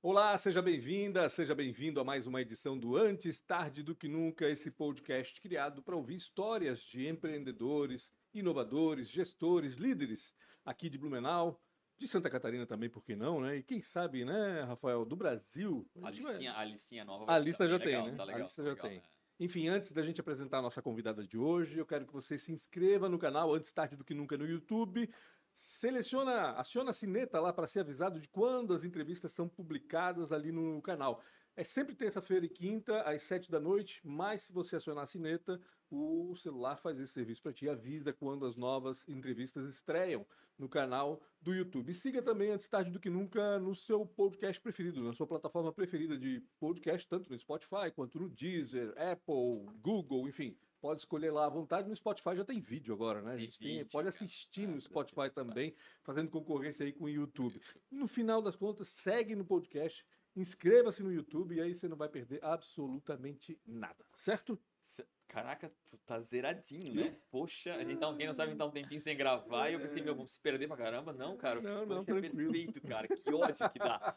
Olá, seja bem-vinda, seja bem-vindo a mais uma edição do Antes Tarde do Que Nunca, esse podcast criado para ouvir histórias de empreendedores, inovadores, gestores, líderes aqui de Blumenau, de Santa Catarina também, por que não, né? E quem sabe, né, Rafael, do Brasil. A, vai- listinha, a listinha nova A vai lista já legal, tem, né? Tá A lista tá já legal, tem. né? Enfim, antes da gente apresentar a nossa convidada de hoje, eu quero que você se inscreva no canal Antes Tarde do Que Nunca no YouTube. Seleciona, aciona a sineta lá para ser avisado de quando as entrevistas são publicadas ali no canal. É sempre terça-feira e quinta, às sete da noite, mas se você acionar a sineta, o celular faz esse serviço para ti, avisa quando as novas entrevistas estreiam no canal do YouTube. E siga também Antes Tarde do Que Nunca no seu podcast preferido, na sua plataforma preferida de podcast, tanto no Spotify quanto no Deezer, Apple, Google, enfim. Pode escolher lá à vontade. No Spotify já tem vídeo agora, né? A gente tem- vídeo, pode cara. assistir É, no Spotify também, fazendo concorrência aí com o YouTube. No final das contas, segue no podcast, inscreva-se no YouTube e aí você não vai perder absolutamente nada, certo? Caraca, tu tá zeradinho, né? Poxa, a gente tá, quem não sabe, a gente tá um tempinho sem gravar e eu pensei, meu, vamos se perder pra caramba. Não, cara. Não, não, Poxa, é perfeito, cara. Que ódio que dá.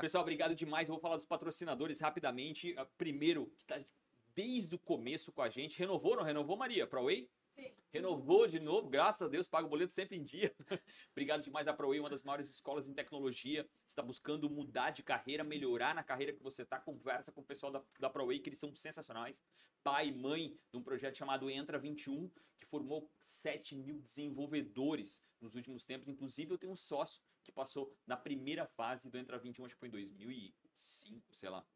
Pessoal, obrigado demais. Eu vou falar dos patrocinadores rapidamente. Ah, Primeiro, que tá desde o começo com a gente. Renovou, não renovou, Maria? Pra Way? Sim. Renovou de novo, graças a Deus, paga o boleto sempre em dia. Obrigado demais à ProWay, uma das maiores escolas em tecnologia. Você está buscando mudar de carreira, melhorar na carreira que você está, conversa com o pessoal da, da ProWay, que eles são sensacionais. Pai e mãe de um projeto chamado Entra 21, que formou 7 mil desenvolvedores nos últimos tempos. Inclusive, eu tenho um sócio que passou na primeira fase do Entra 21, acho que foi em 2005, sei lá.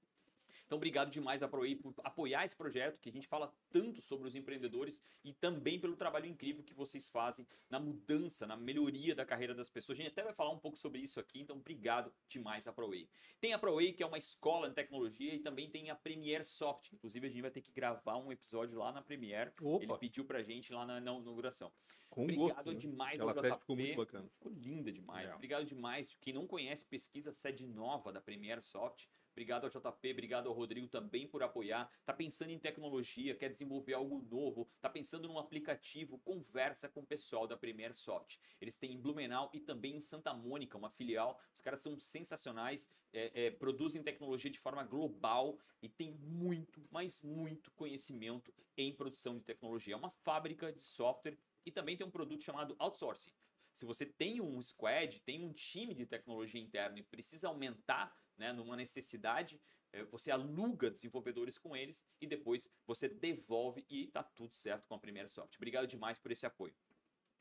Então, obrigado demais a ProWay por apoiar esse projeto, que a gente fala tanto sobre os empreendedores e também pelo trabalho incrível que vocês fazem na mudança, na melhoria da carreira das pessoas. A gente até vai falar um pouco sobre isso aqui, então obrigado demais a ProWay. Tem a ProWay, que é uma escola em tecnologia, e também tem a Premiere Soft. Inclusive, a gente vai ter que gravar um episódio lá na Premiere. Ele Opa, pediu pra gente lá na, na inauguração. com Obrigado gosto, demais ao JP. ficou muito bacana. Ficou linda demais. É. Obrigado demais. Quem não conhece, pesquisa sede nova da Premiere Soft. Obrigado ao JP, obrigado ao Rodrigo também por apoiar. Tá pensando em tecnologia, quer desenvolver algo novo, tá pensando num aplicativo, conversa com o pessoal da Premiere Soft. Eles têm em Blumenau e também em Santa Mônica, uma filial. Os caras são sensacionais, é, é, produzem tecnologia de forma global e tem muito, mas muito conhecimento em produção de tecnologia. É uma fábrica de software e também tem um produto chamado outsourcing. Se você tem um squad, tem um time de tecnologia interno e precisa aumentar né, numa necessidade, eh, você aluga desenvolvedores com eles e depois você devolve e tá tudo certo com a Primeira Soft. Obrigado demais por esse apoio.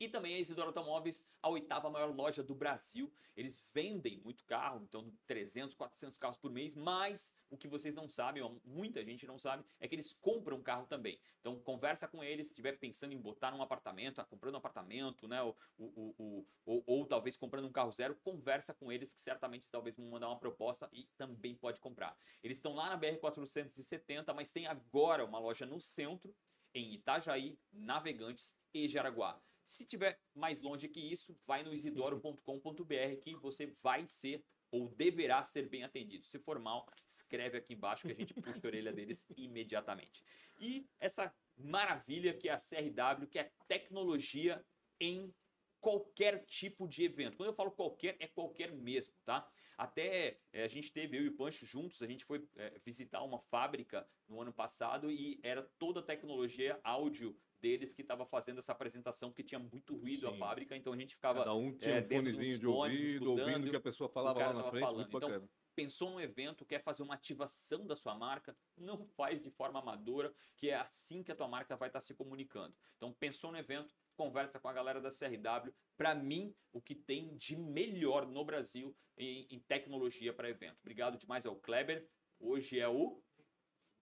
E também a Isidoro Automóveis, a oitava maior loja do Brasil. Eles vendem muito carro, então 300, 400 carros por mês, mas o que vocês não sabem, ou muita gente não sabe, é que eles compram carro também. Então conversa com eles, se estiver pensando em botar num apartamento, ah, comprando um apartamento, né, ou, o- o- o- ou, ou talvez comprando um carro zero, conversa com eles que certamente talvez vão mandar uma proposta e também pode comprar. Eles estão lá na BR 470, mas tem agora uma loja no centro, em Itajaí, Navegantes e Jaraguá. Se tiver mais longe que isso, vai no isidoro.com.br que você vai ser ou deverá ser bem atendido. Se for mal, escreve aqui embaixo que a gente puxa a orelha deles imediatamente. E essa maravilha que é a CRW, que é tecnologia em qualquer tipo de evento. Quando eu falo qualquer, é qualquer mesmo, tá? Até eh, a gente teve, eu e o Pancho juntos, a gente foi eh, visitar uma fábrica no ano passado e era toda a tecnologia áudio deles que estava fazendo essa apresentação, porque tinha muito ruído a Sim. fábrica, então a gente ficava Cada um tinha é, um fonezinho de fones, ouvido, ouvindo o que a pessoa falava lá na frente, falando. muito Então, bacana. pensou num evento, quer fazer uma ativação da sua marca, não faz de forma amadora, que é assim que a tua marca vai estar se comunicando. Então, pensou no evento, conversa com a galera da CRW. Para mim, o que tem de melhor no Brasil em, em tecnologia para evento. Obrigado demais ao Kleber. Hoje é o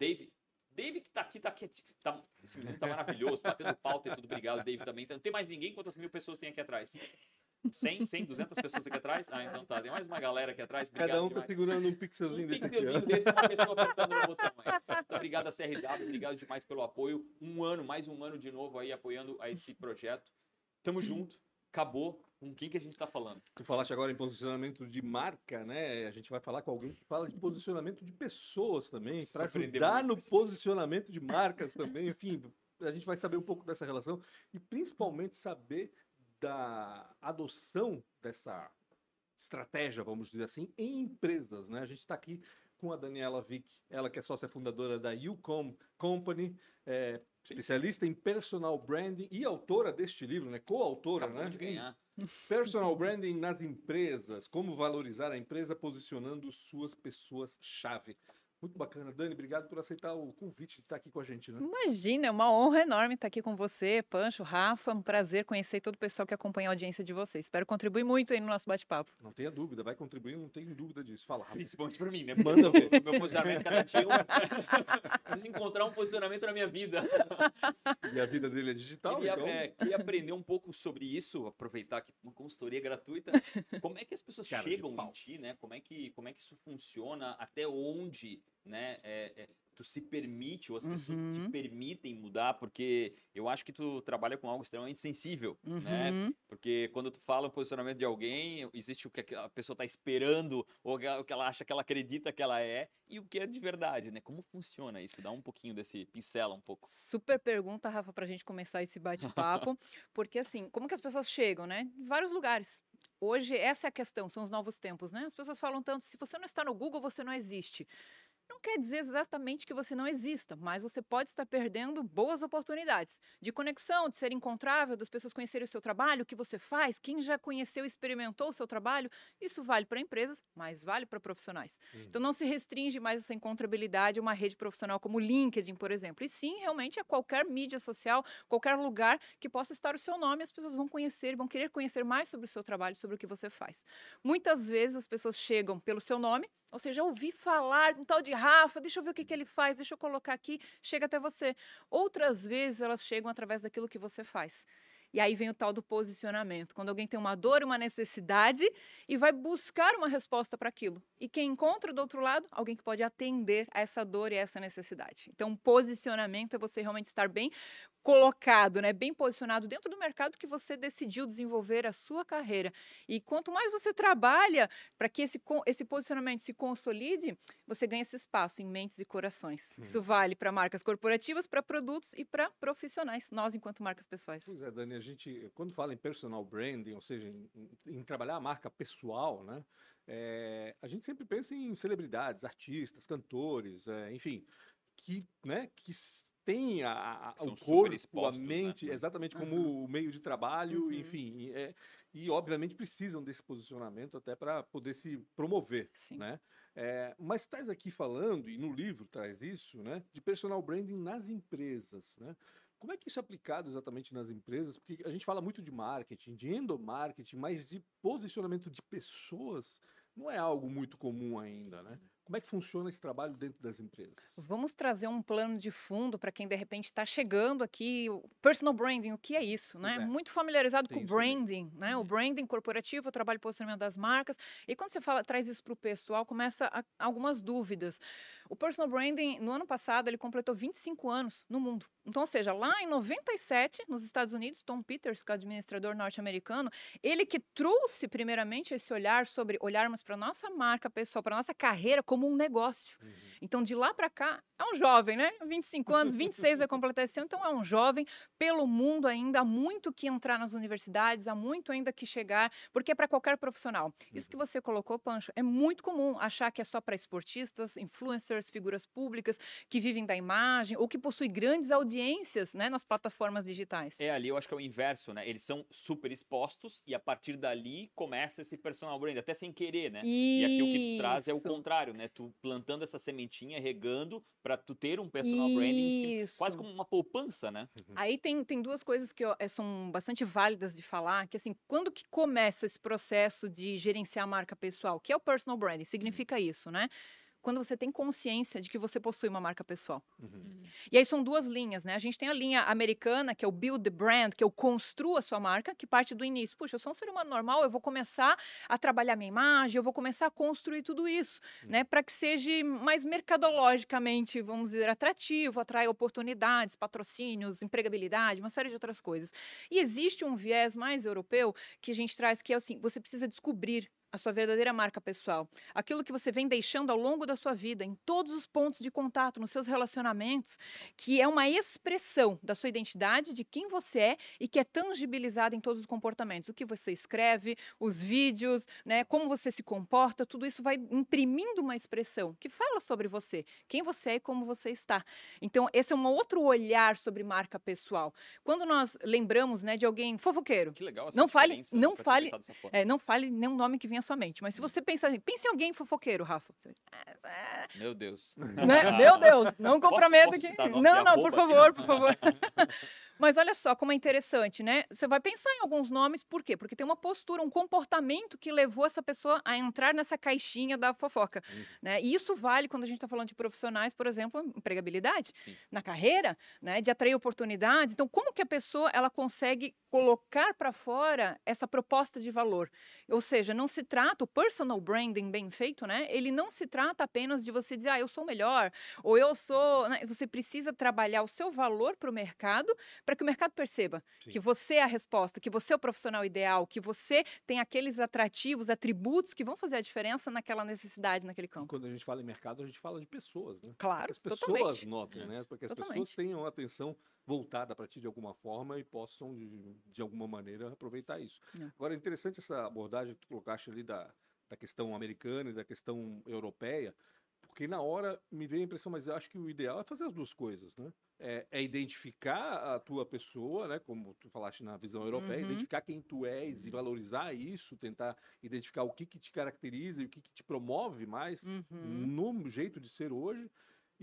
Dave. Dave que tá aqui, tá aqui. Tá, esse menino tá maravilhoso, batendo pauta e tudo. Obrigado, Dave também. Não tem mais ninguém? Quantas mil pessoas tem aqui atrás? 100, 100, 200 pessoas aqui atrás? Ah, então tá. Tem mais uma galera aqui atrás. Obrigado Cada um tá demais. segurando um Um pixelzinho desse aqui, pixelzinho ó. desse, uma pessoa apertando no botão aí. Então, obrigado a CRW, obrigado demais pelo apoio. Um ano, mais um ano de novo aí apoiando a esse projeto. Tamo junto. Acabou. Com quem que a gente tá falando? Tu falaste agora em posicionamento de marca, né? A gente vai falar com alguém que fala de posicionamento de pessoas também, para ajudar no posicionamento de marcas também. Enfim, a gente vai saber um pouco dessa relação e principalmente saber da adoção dessa estratégia, vamos dizer assim, em empresas, né? A gente está aqui com a Daniela Vick, ela que é sócia fundadora da Ucom Company, é, especialista em personal branding e autora deste livro, né? Coautora, né? de ganhar. Personal branding nas empresas, como valorizar a empresa posicionando suas pessoas-chave. Muito bacana. Dani, obrigado por aceitar o convite de estar aqui com a gente, né? Imagina, é uma honra enorme estar aqui com você, Pancho, Rafa. Um prazer conhecer todo o pessoal que acompanha a audiência de vocês. Espero contribuir muito aí no nosso bate-papo. Não tenha dúvida, vai contribuir, não tenho dúvida disso. Fala, Rafa. Principalmente pra mim, né? Manda ver. Meu posicionamento cada dia. é um- Preciso encontrar um posicionamento na minha vida. E a vida dele é digital, Queria, então... é, queria aprender um pouco sobre isso, aproveitar que uma consultoria gratuita. Como é que as pessoas Cara chegam em ti, né? Como é que, como é que isso funciona? Até onde, né? é- é, tu se permite ou as pessoas te Uhum. permitem mudar? Porque eu acho que tu trabalha com algo extremamente sensível, né? Uhum. Porque quando tu fala o posicionamento de alguém, existe o que a pessoa está esperando, ou o que ela acha que ela acredita que ela é, e o que é de verdade, né? Como funciona isso? Dá um pouquinho desse, pincela um pouco. Super pergunta, Rafa, para a gente começar esse bate-papo. porque, assim, como que as pessoas chegam, né? Em vários lugares. Hoje, essa é a questão, são os novos tempos, né? As pessoas falam tanto, se você não está no Google, você não existe. Não quer dizer exatamente que você não exista, mas você pode estar perdendo boas oportunidades de conexão, de ser encontrável, das pessoas conhecerem o seu trabalho, o que você faz, quem já conheceu e experimentou o seu trabalho. Isso vale para empresas, mas vale para profissionais. Uhum. Então não se restringe mais essa encontrabilidade a uma rede profissional como o LinkedIn, por exemplo. E sim, realmente a qualquer mídia social, qualquer lugar que possa estar o seu nome, as pessoas vão conhecer, vão querer conhecer mais sobre o seu trabalho, sobre o que você faz. Muitas vezes as pessoas chegam pelo seu nome, ou seja, ouvi falar de um tal de Rafa, deixa eu ver o que, que ele faz, deixa eu colocar aqui, chega até você. Outras vezes elas chegam através daquilo que você faz. E aí vem o tal do posicionamento, quando alguém tem uma dor, uma necessidade e vai buscar uma resposta para aquilo. E quem encontra do outro lado, alguém que pode atender a essa dor e a essa necessidade. Então, posicionamento é você realmente estar bem colocado, né, bem posicionado dentro do mercado que você decidiu desenvolver a sua carreira. E quanto mais você trabalha para que esse, esse posicionamento se consolide, você ganha esse espaço em mentes e corações. Hum. Isso vale para marcas corporativas, para produtos e para profissionais, nós enquanto marcas pessoais. Pois é, Dani, a gente, quando fala em personal branding, ou seja, em, em- trabalhar a marca pessoal, né? é, a gente sempre pensa em celebridades, artistas, cantores, é, enfim, que, né, que têm a, a- o corpo, a expostos, né? mente, Uhum. exatamente como Aham. o meio de trabalho, Uhum. enfim, e, é, e obviamente precisam desse posicionamento até para poder se promover Sim. né? É, mas estás aqui falando, e no livro traz isso, né? De personal branding nas empresas, né? Como é que isso é aplicado exatamente nas empresas? Porque a gente fala muito de marketing, de endomarketing, mas de posicionamento de pessoas não é algo muito comum ainda, né? Como é que funciona esse trabalho dentro das empresas? Vamos trazer um plano de fundo para quem de repente está chegando aqui. Personal branding, o que é isso? Né? É. Muito familiarizado Tem com o branding, né? O Uhum. branding corporativo, o trabalho de posicionamento das marcas. E quando você fala, traz isso para o pessoal, começa a- algumas dúvidas. O personal branding, no ano passado, ele completou 25 anos no mundo. Então, ou seja, lá em 97, nos Estados Unidos, Tom Peters, que é o administrador norte-americano, ele que trouxe primeiramente esse olhar sobre olharmos para nossa marca pessoal, para nossa carreira como um negócio. Então, de lá para cá, é um jovem, né? 25 anos, 26 vai completar esse ano, então é um jovem. Pelo mundo ainda, há muito que entrar nas universidades, há muito ainda que chegar, porque é para qualquer profissional. Isso que você colocou, Pancho, é muito comum achar que é só para esportistas, influencers, figuras públicas que vivem da imagem ou que possuem grandes audiências né, nas plataformas digitais. É, ali eu acho que é o inverso, né? Eles são super expostos e a partir dali começa esse personal brand, até sem querer, né? E aqui o que tu traz é o Isso. contrário, né? Tu plantando essa sementinha, regando, pra tu ter um personal branding, Isso. quase como uma poupança, né? Aí tem, tem duas coisas que eu- eh, são bastante válidas de falar, que assim, quando que começa esse processo de gerenciar a marca pessoal, que é o personal branding, significa isso, né? Quando você tem consciência de que você possui uma marca pessoal. Uhum. E aí são duas linhas, né? A gente tem a linha americana, que é o build the brand, que eu construo a sua marca, que parte do início. Puxa, eu sou um ser humano normal, eu vou começar a trabalhar minha imagem, eu vou começar a construir tudo isso, né? Para que seja mais mercadologicamente, vamos dizer, atrativo, atraia oportunidades, patrocínios, empregabilidade, uma série de outras coisas. E existe um viés mais europeu que a gente traz, que é assim, você precisa descobrir a sua verdadeira marca pessoal. Aquilo que você vem deixando ao longo da sua vida, em todos os pontos de contato, nos seus relacionamentos, que é uma expressão da sua identidade, de quem você é e que é tangibilizada em todos os comportamentos. O que você escreve, os vídeos, né, como você se comporta, tudo isso vai imprimindo uma expressão que fala sobre você, quem você é e como você está. Então, esse é um outro olhar sobre marca pessoal. Quando nós lembramos né, de alguém fofoqueiro, Que legal essa Não fale- diferença, não fale- é, não fale nenhum nome que venha sua mente, mas se você pensar assim, pense em alguém fofoqueiro, Rafa. Você- "Ah, Meu Deus. né? Meu Deus, não comprometa nome Não, não, arroba por aqui? favor, Não. por favor. Mas olha só como é interessante, né? Você vai pensar em alguns nomes, por quê? Porque tem uma postura, um comportamento que levou essa pessoa a entrar nessa caixinha da fofoca. Uhum. Né? E isso vale quando a gente está falando de profissionais, por exemplo, empregabilidade Sim. na carreira, né? De atrair oportunidades. Então, como que a pessoa ela consegue colocar para fora essa proposta de valor? Ou seja, não se trata, o personal branding bem feito, né? Ele não se trata apenas de você dizer, ah, eu sou melhor, ou eu sou. né? Você precisa trabalhar o seu valor para o mercado, para que o mercado perceba Sim. que você é a resposta, que você é o profissional ideal, que você tem aqueles atrativos, atributos que vão fazer a diferença naquela necessidade, naquele E campo. quando a gente fala em mercado, a gente fala de pessoas, né? Claro, As pessoas totalmente. notem, né? Para que as pessoas Totalmente. tenham a atenção voltada para ti de alguma forma e possam, de, de alguma maneira, aproveitar isso. É. Agora, é interessante essa abordagem que tu colocaste ali da, da questão americana e da questão europeia, porque na hora me veio a impressão, mas eu acho que o ideal é fazer as duas coisas, né? É, é identificar a tua pessoa, né? Como tu falaste na visão europeia, Uhum. identificar quem tu és e valorizar isso, tentar identificar o que, que te caracteriza e o que, que te promove mais Uhum. no jeito de ser hoje,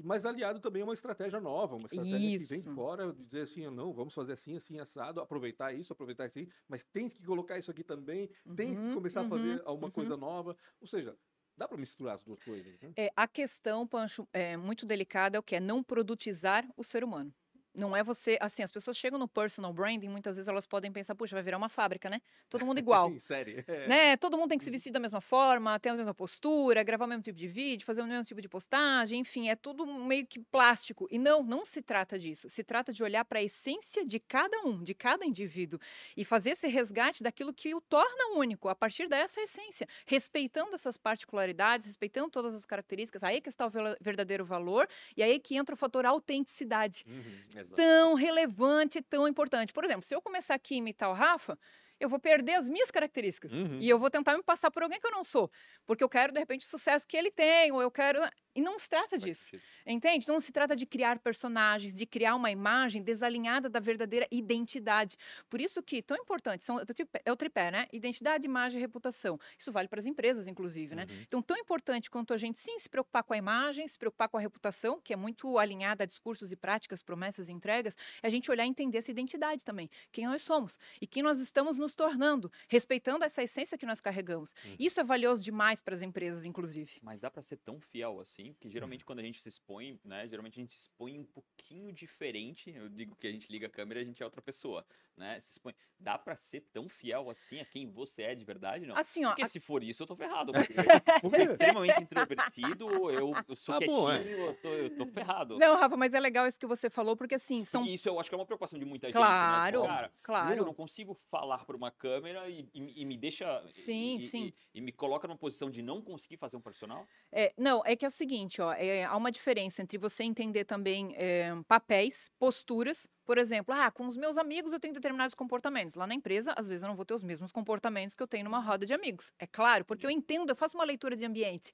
mas aliado também a uma estratégia nova, uma estratégia que vem de Isso. fora, dizer assim, não, vamos fazer assim, assim, assado, aproveitar isso, aproveitar isso aí, mas tens que colocar isso aqui também, tens que Uhum, começar a fazer uhum, alguma uhum. coisa nova, ou seja, dá para misturar as duas coisas, né? É, a questão, Pancho, é muito delicada é o que é não produtizar o ser humano. Não é você, assim, as pessoas chegam no personal branding, muitas vezes elas podem pensar, puxa, vai virar uma fábrica, né? Todo mundo igual. em série. é. né? Todo mundo tem que se vestir da mesma forma, ter a mesma postura, gravar o mesmo tipo de vídeo, fazer o mesmo tipo de postagem, enfim, é tudo meio que plástico. E não, não se trata disso. Se trata de olhar para a essência de cada um, de cada indivíduo e fazer esse resgate daquilo que o torna único a partir dessa essência, respeitando essas particularidades, respeitando todas as características. Aí que está o verdadeiro valor e aí que entra o fator autenticidade Uhum. Tão relevante, tão importante. Por exemplo, se eu começar aqui a imitar o Rafa, eu vou perder as minhas características. Uhum. E eu vou tentar me passar por alguém que eu não sou. Porque eu quero, de repente, o sucesso que ele tem, ou eu quero. E não se trata disso. Entende? Não se trata de criar personagens, de criar uma imagem desalinhada da verdadeira identidade. Por isso que, tão importante, são, é o tripé- é tripé, né? Identidade, imagem e reputação. Isso vale para as empresas, inclusive, né? Uhum. Então, tão importante quanto a gente, sim, se preocupar com a imagem, se preocupar com a reputação, que é muito alinhada a discursos e práticas, promessas e entregas, é a gente olhar e entender essa identidade também. Quem nós somos e quem nós estamos nos tornando, respeitando essa essência que nós carregamos. Uhum. Isso é valioso demais para as empresas, inclusive. Mas dá pra ser tão fiel assim, porque geralmente quando a gente se expõe, né, geralmente a gente se expõe um pouquinho diferente. Eu digo que a gente liga a câmera e a gente é outra pessoa, né? Se expõe. Dá pra ser tão fiel assim a quem você é de verdade, não? Assim, ó, Porque a- se for isso, eu tô ferrado. Porque eu sou extremamente introvertido, eu, eu sou Ah, quietinho, bom, é. eu, tô, eu tô ferrado. Não, Rafa, mas é legal isso que você falou, porque assim, são. E isso eu acho que é uma preocupação de muita gente. Claro, Né? Cara, claro. eu não consigo falar para uma câmera e, e- e me deixa. Sim, e, sim. E, e me coloca numa posição de não conseguir fazer um personal. É, não, é que é o seguinte, ó, é, há uma diferença entre você entender também é, papéis, posturas. Por exemplo, ah, com os meus amigos eu tenho determinados comportamentos. Lá na empresa, às vezes eu não vou ter os mesmos comportamentos que eu tenho numa roda de amigos. É claro, porque eu entendo, eu faço uma leitura de ambiente.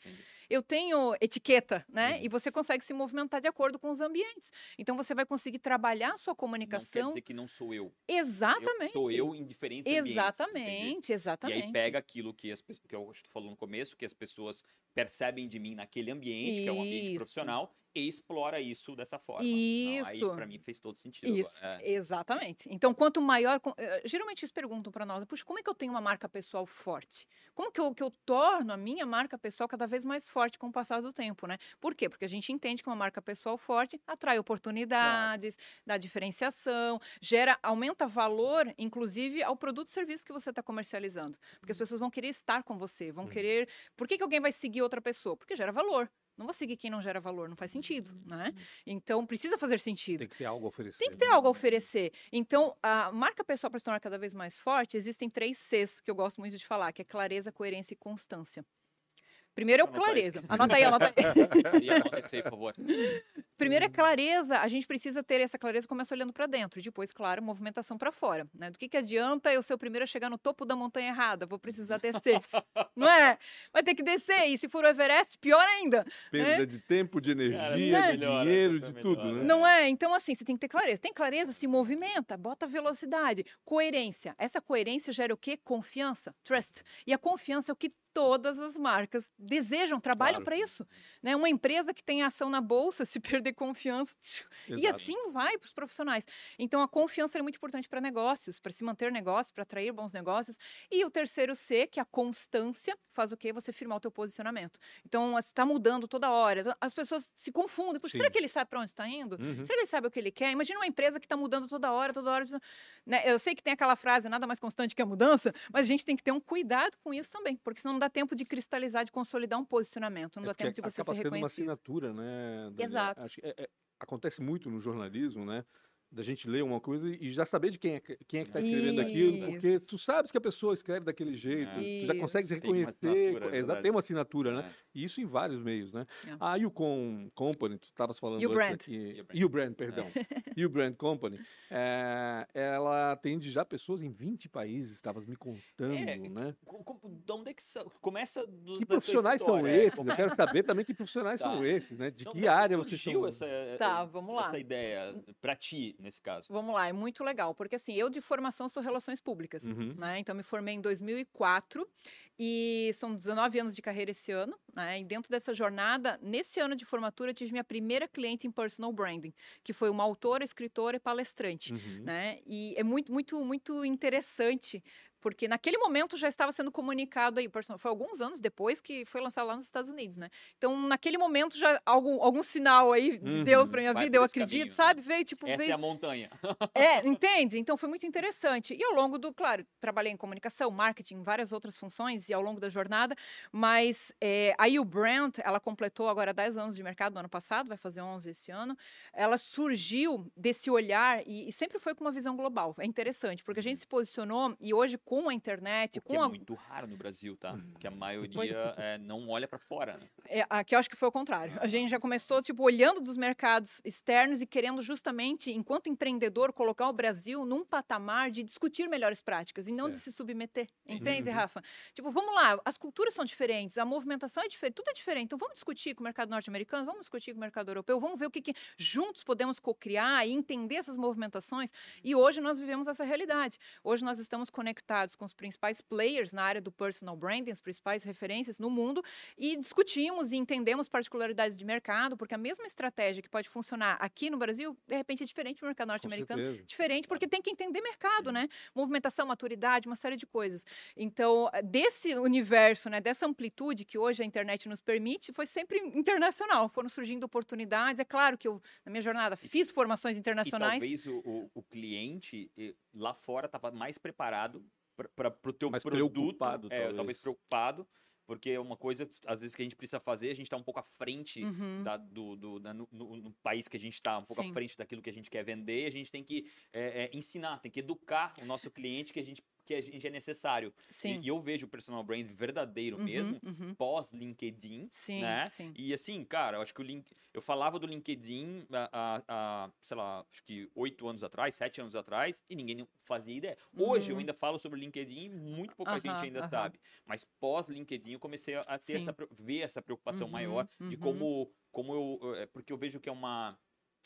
Eu tenho etiqueta, né? Uhum. E você consegue se movimentar de acordo com os ambientes. Então você vai conseguir trabalhar a sua Não quer comunicação. dizer que não sou eu. Exatamente. Eu sou eu em diferentes ambientes. entende? Exatamente, exatamente. E aí pega aquilo que, as, que eu falou no começo, que as pessoas percebem de mim naquele ambiente, que é um ambiente Isso. profissional, explora isso dessa forma. Aí Isso. pra mim fez todo sentido. Isso, É. exatamente. Então, quanto maior. eh, Geralmente eles perguntam para nós, puxa, como é que eu tenho uma marca pessoal forte? Como que eu, que eu torno a minha marca pessoal cada vez mais forte com o passar do tempo, né? Por quê? Porque a gente entende que uma marca pessoal forte atrai oportunidades, dá diferenciação, gera, aumenta valor, inclusive, ao produto e serviço que você está comercializando. Porque as pessoas vão querer estar com você, vão Uhum. querer. Por que, que alguém vai seguir outra pessoa? Porque gera valor. Não vou seguir quem não gera valor, não faz sentido, né? Então precisa fazer sentido. Tem que ter algo a oferecer. Tem que ter né? algo a oferecer. Então, a marca pessoal para se tornar cada vez mais forte, existem três Cs que eu gosto muito de falar, que é clareza, coerência e constância. Primeiro é o clareza. Anota aí, anota aí. E acontecer, por favor. Primeiro é clareza, a gente precisa ter essa clareza, começa olhando para dentro, depois, claro, movimentação para fora, né? Do que que adianta eu ser o primeiro a chegar no topo da montanha errada, vou precisar descer, não é? Vai ter que descer, e se for o Everest, pior ainda, Perda de tempo, de energia, Cara, de melhora, dinheiro, essa de tudo, né? né? não é? Então, assim, você tem que ter clareza. Tem clareza, se movimenta, bota velocidade, coerência. Essa coerência gera o quê? Confiança, trust. E a confiança é o que todas as marcas desejam, trabalham Claro. para isso. Né? Uma empresa que tem ação na bolsa, se perder confiança, e Exato. assim vai para os profissionais. Então, a confiança é muito importante para negócios, para se manter negócio, para atrair bons negócios. E o terceiro C, que é a constância, faz o quê? Você firmar o teu posicionamento. Então, está mudando toda hora. As pessoas se confundem. Puxa, será que ele sabe para onde está indo? Uhum. Será que ele sabe o que ele quer? Imagina uma empresa que está mudando toda hora, toda hora. né? Eu sei que tem aquela frase, nada mais constante que a mudança, mas a gente tem que ter um cuidado com isso também, porque senão não dá tempo de cristalizar, de consolidar um posicionamento, não É dá tempo de você acaba ser sendo uma reconhecido. assinatura, né? Daniela? Exato. Acho que é- é- acontece muito no jornalismo, né? Da gente ler uma coisa e já saber de quem é, que- quem é que está escrevendo aquilo, porque Isso. tu sabes que a pessoa escreve daquele jeito, tu já consegue Tem uma reconhecer, assinatura, é tem uma assinatura, né? É. E isso em vários meios, né? É. A You Com Company, tu estavas falando You antes Brand. aqui. Brand. You Brand, perdão. You Brand Company. é, ela atende já pessoas em 20 países, estavas me contando, É, né? De onde é que começa do, Que profissionais são é, esses? Eu quero saber também que profissionais Tá. são esses, né? De Então, que área vocês estão... essa, Tá, vamos lá. essa ideia pra ti, nesse caso? Vamos lá, é muito legal, porque assim, eu de formação sou relações públicas, Uhum. né? Então me formei em 2004 e são 19 anos de carreira esse ano, né? E dentro dessa jornada, nesse ano de formatura, tive minha primeira cliente em personal branding, que foi uma autora, escritora e palestrante, Uhum. né? E é muito, muito, muito interessante. Porque naquele momento já estava sendo comunicado aí, foi alguns anos depois que foi lançado lá nos Estados Unidos, né? Então, naquele momento já algum, algum sinal aí de Uhum. Deus para minha vida, eu acredito, caminho, né? sabe? Veio tipo, Essa veio é a montanha. é, entende? Então foi muito interessante. E ao longo do, claro, trabalhei em comunicação, marketing, várias outras funções e ao longo da jornada, mas é, aí o brand, ela completou agora 10 anos de mercado no ano passado, vai fazer 11 esse ano. Ela surgiu desse olhar e, e sempre foi com uma visão global. É interessante, porque a gente se posicionou e hoje com a internet, O que com é a, muito raro no Brasil, tá? Porque a Pois maioria é, não olha pra fora, né? É, aqui eu acho que foi o contrário. A gente já começou, tipo, olhando dos mercados externos e querendo justamente, enquanto empreendedor, colocar o Brasil num patamar de discutir melhores práticas e não de Certo. se submeter. Entende, Uhum. Rafa? Tipo, vamos lá, as culturas são diferentes, a movimentação é diferente, tudo é diferente. Então vamos discutir com o mercado norte-americano, vamos discutir com o mercado europeu, vamos ver o que, que juntos podemos co-criar e entender essas movimentações. E hoje nós vivemos essa realidade. Hoje nós estamos conectados com os principais players na área do personal branding, as principais referências no mundo, e discutimos e entendemos particularidades de mercado, porque a mesma estratégia que pode funcionar aqui no Brasil, de repente é diferente no mercado norte-americano. Diferente, porque tem que entender mercado, né? Movimentação, maturidade, uma série de coisas. Então, desse universo, né, dessa amplitude que hoje a internet nos permite, foi sempre internacional. Foram surgindo oportunidades. É claro que eu, na minha jornada, fiz formações E internacionais. talvez o, o, o cliente eh, lá fora estava mais preparado para o teu Mais produto. preocupado, é, talvez. talvez preocupado, porque é uma coisa, às vezes, que a gente precisa fazer, a gente está um pouco à frente Uhum. da- do, do- da- no, no- no país que a gente está, um pouco Sim. à frente daquilo que a gente quer vender, e a gente tem que é, é, ensinar, tem que educar o nosso cliente que a gente, que a gente é necessário. Sim. E, e eu vejo o personal brand verdadeiro Uhum, mesmo, uhum. pós-LinkedIn, né? sim. E assim, cara, eu acho que o link, eu falava do LinkedIn há, há, há, sei lá, acho que oito anos atrás, sete anos atrás, e ninguém fazia ideia. Hoje eu Uhum. ainda falo sobre o LinkedIn e muito pouca gente ainda sabe. Mas pós-LinkedIn eu comecei a- ter Sim. essa, ver essa preocupação Uhum, maior de uhum. como, como eu, eu- é, porque eu vejo que é uma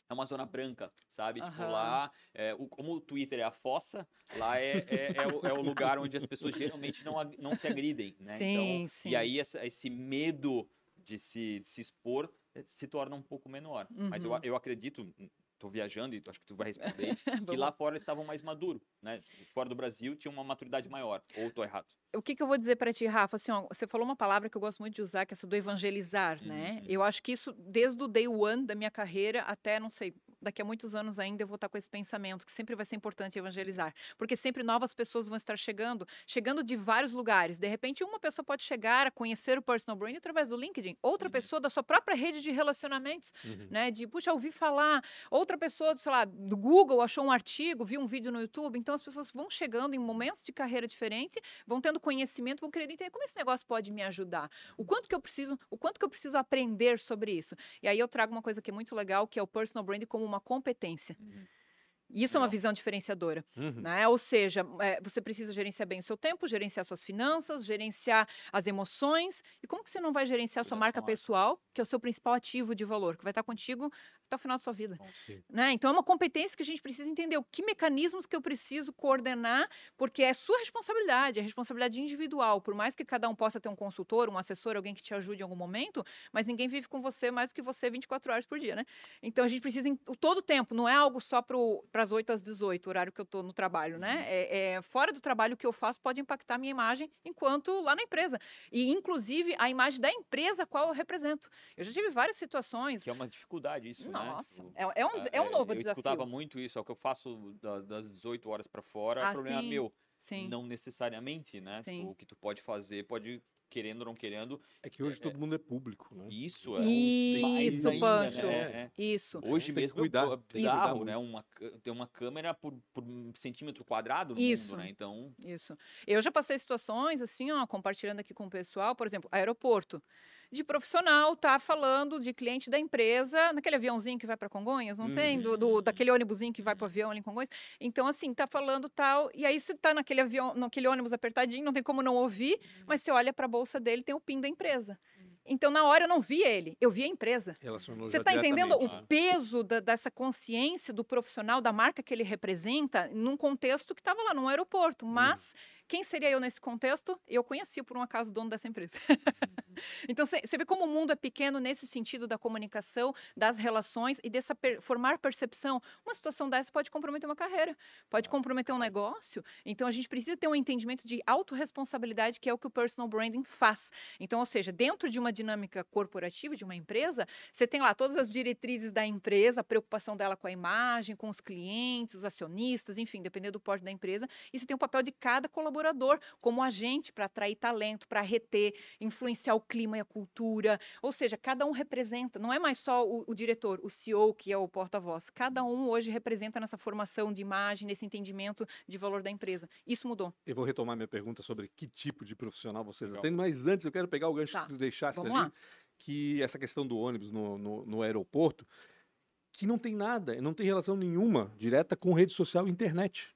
é uma zona branca, sabe? Tipo, Aham. lá, é, o- como o Twitter é a fossa, lá é, é, é o, é o lugar onde as pessoas geralmente não, não se agridem, né? Sim, então, sim. E aí essa- esse medo de se, de se expor eh, se torna um pouco menor. Mas eu, Uhum. eu acredito, tô viajando e acho que tu vai responder isso, que lá fora eles estavam mais maduros, né? Fora do Brasil tinha uma maturidade maior. Ou tô errado? O que, que eu vou dizer para ti, Rafa? Assim, ó, você falou uma palavra que eu gosto muito de usar, que é essa do evangelizar, né? Uhum. Eu acho que isso, desde o day one da minha carreira até, não sei, daqui a muitos anos ainda eu vou estar com esse pensamento que sempre vai ser importante evangelizar, porque sempre novas pessoas vão estar chegando, chegando de vários lugares. De repente, uma pessoa pode chegar a conhecer o personal brand através do LinkedIn, outra Uhum. pessoa da sua própria rede de relacionamentos, Uhum. né? De, puxa, ouvi falar, outra pessoa, sei lá, do Google achou um artigo, viu um vídeo no YouTube. Então as pessoas vão chegando em momentos de carreira diferentes, vão tendo conhecimento, vão querendo entender como esse negócio pode me ajudar. O quanto que eu preciso, o quanto que eu preciso aprender sobre isso. E aí eu trago uma coisa que é muito legal, que é o personal branding como uma competência. Uhum. Isso é uma visão diferenciadora, Uhum. né? Ou seja, é, você precisa gerenciar bem o seu tempo, gerenciar suas finanças, gerenciar as emoções. E como que você não vai gerenciar a sua marca sua marca. pessoal, que é o seu principal ativo de valor, que vai estar contigo até o final da sua vida? Sim. né? Então é uma competência que a gente precisa entender o que mecanismos que eu preciso coordenar, porque é sua responsabilidade, é responsabilidade individual. Por mais que cada um possa ter um consultor, um assessor, alguém que te ajude em algum momento, mas ninguém vive com você mais do que você 24 horas por dia, né? Então a gente precisa em- todo o tempo, não é algo só para as 8 às 18, o horário que eu estou no trabalho, né? É, é fora do trabalho o que eu faço pode impactar a minha imagem enquanto lá na empresa. E inclusive a imagem da empresa a qual eu represento. Eu já tive várias situações. Que é uma dificuldade isso, né? Nossa, Tipo, é, é um, é um novo eu desafio. escutava muito isso, é o que eu faço da- das 18 horas pra fora, Ah, o problema é sim. meu. Sim. Não necessariamente, né? Sim. Tipo, o que tu pode fazer, pode querendo ou não querendo, É que hoje todo mundo é público, né? isso é Isso, ainda, Pancho. né? É. Isso. Hoje Tem que mesmo cuidar, é bizarro, né? Uma, tem uma câmera por, por um centímetro quadrado no Isso. mundo, né? Então, Isso. Eu já passei situações, assim, ó, compartilhando aqui com o pessoal, por exemplo, aeroporto. De profissional tá falando de cliente da empresa, naquele aviãozinho que vai para Congonhas, não tem? Do, do- daquele ônibusinho que vai para o avião ali em Congonhas. Então, assim, tá falando tal. E aí, você tá naquele avião, naquele ônibus apertadinho, não tem como não ouvir, mas você olha para a bolsa dele, tem o PIN da empresa. Então, na hora, eu não vi ele, eu vi a empresa. Relacionou Você está entendendo o peso da- dessa consciência do profissional, da marca que ele representa, num contexto que estava lá num aeroporto. Mas quem seria eu nesse contexto? Eu conheci, por um acaso, o dono dessa empresa. então, você vê como o mundo é pequeno nesse sentido da comunicação, das relações e dessa per- formar percepção. Uma situação dessa pode comprometer uma carreira, pode comprometer um negócio. Então, a gente precisa ter um entendimento de autorresponsabilidade, que é o que o personal branding faz. Então, ou seja, dentro de uma dinâmica corporativa, de uma empresa, você tem lá todas as diretrizes da empresa, a preocupação dela com a imagem, com os clientes, os acionistas, enfim, dependendo do porte da empresa. E você tem o papel de cada colaborador como agente para atrair talento, para reter, influenciar o clima e a cultura. Ou seja, cada um representa, não é mais só o, o diretor, o CEO, que é o porta-voz. Cada um hoje representa nessa formação de imagem, nesse entendimento de valor da empresa. Isso mudou. Eu vou retomar minha pergunta sobre que tipo de profissional vocês Legal. atendem, mas antes eu quero pegar o gancho Tá, que tu deixasse vamos ali, lá. que essa questão do ônibus no, no, no aeroporto, que não tem nada, não tem relação nenhuma direta com rede social e internet.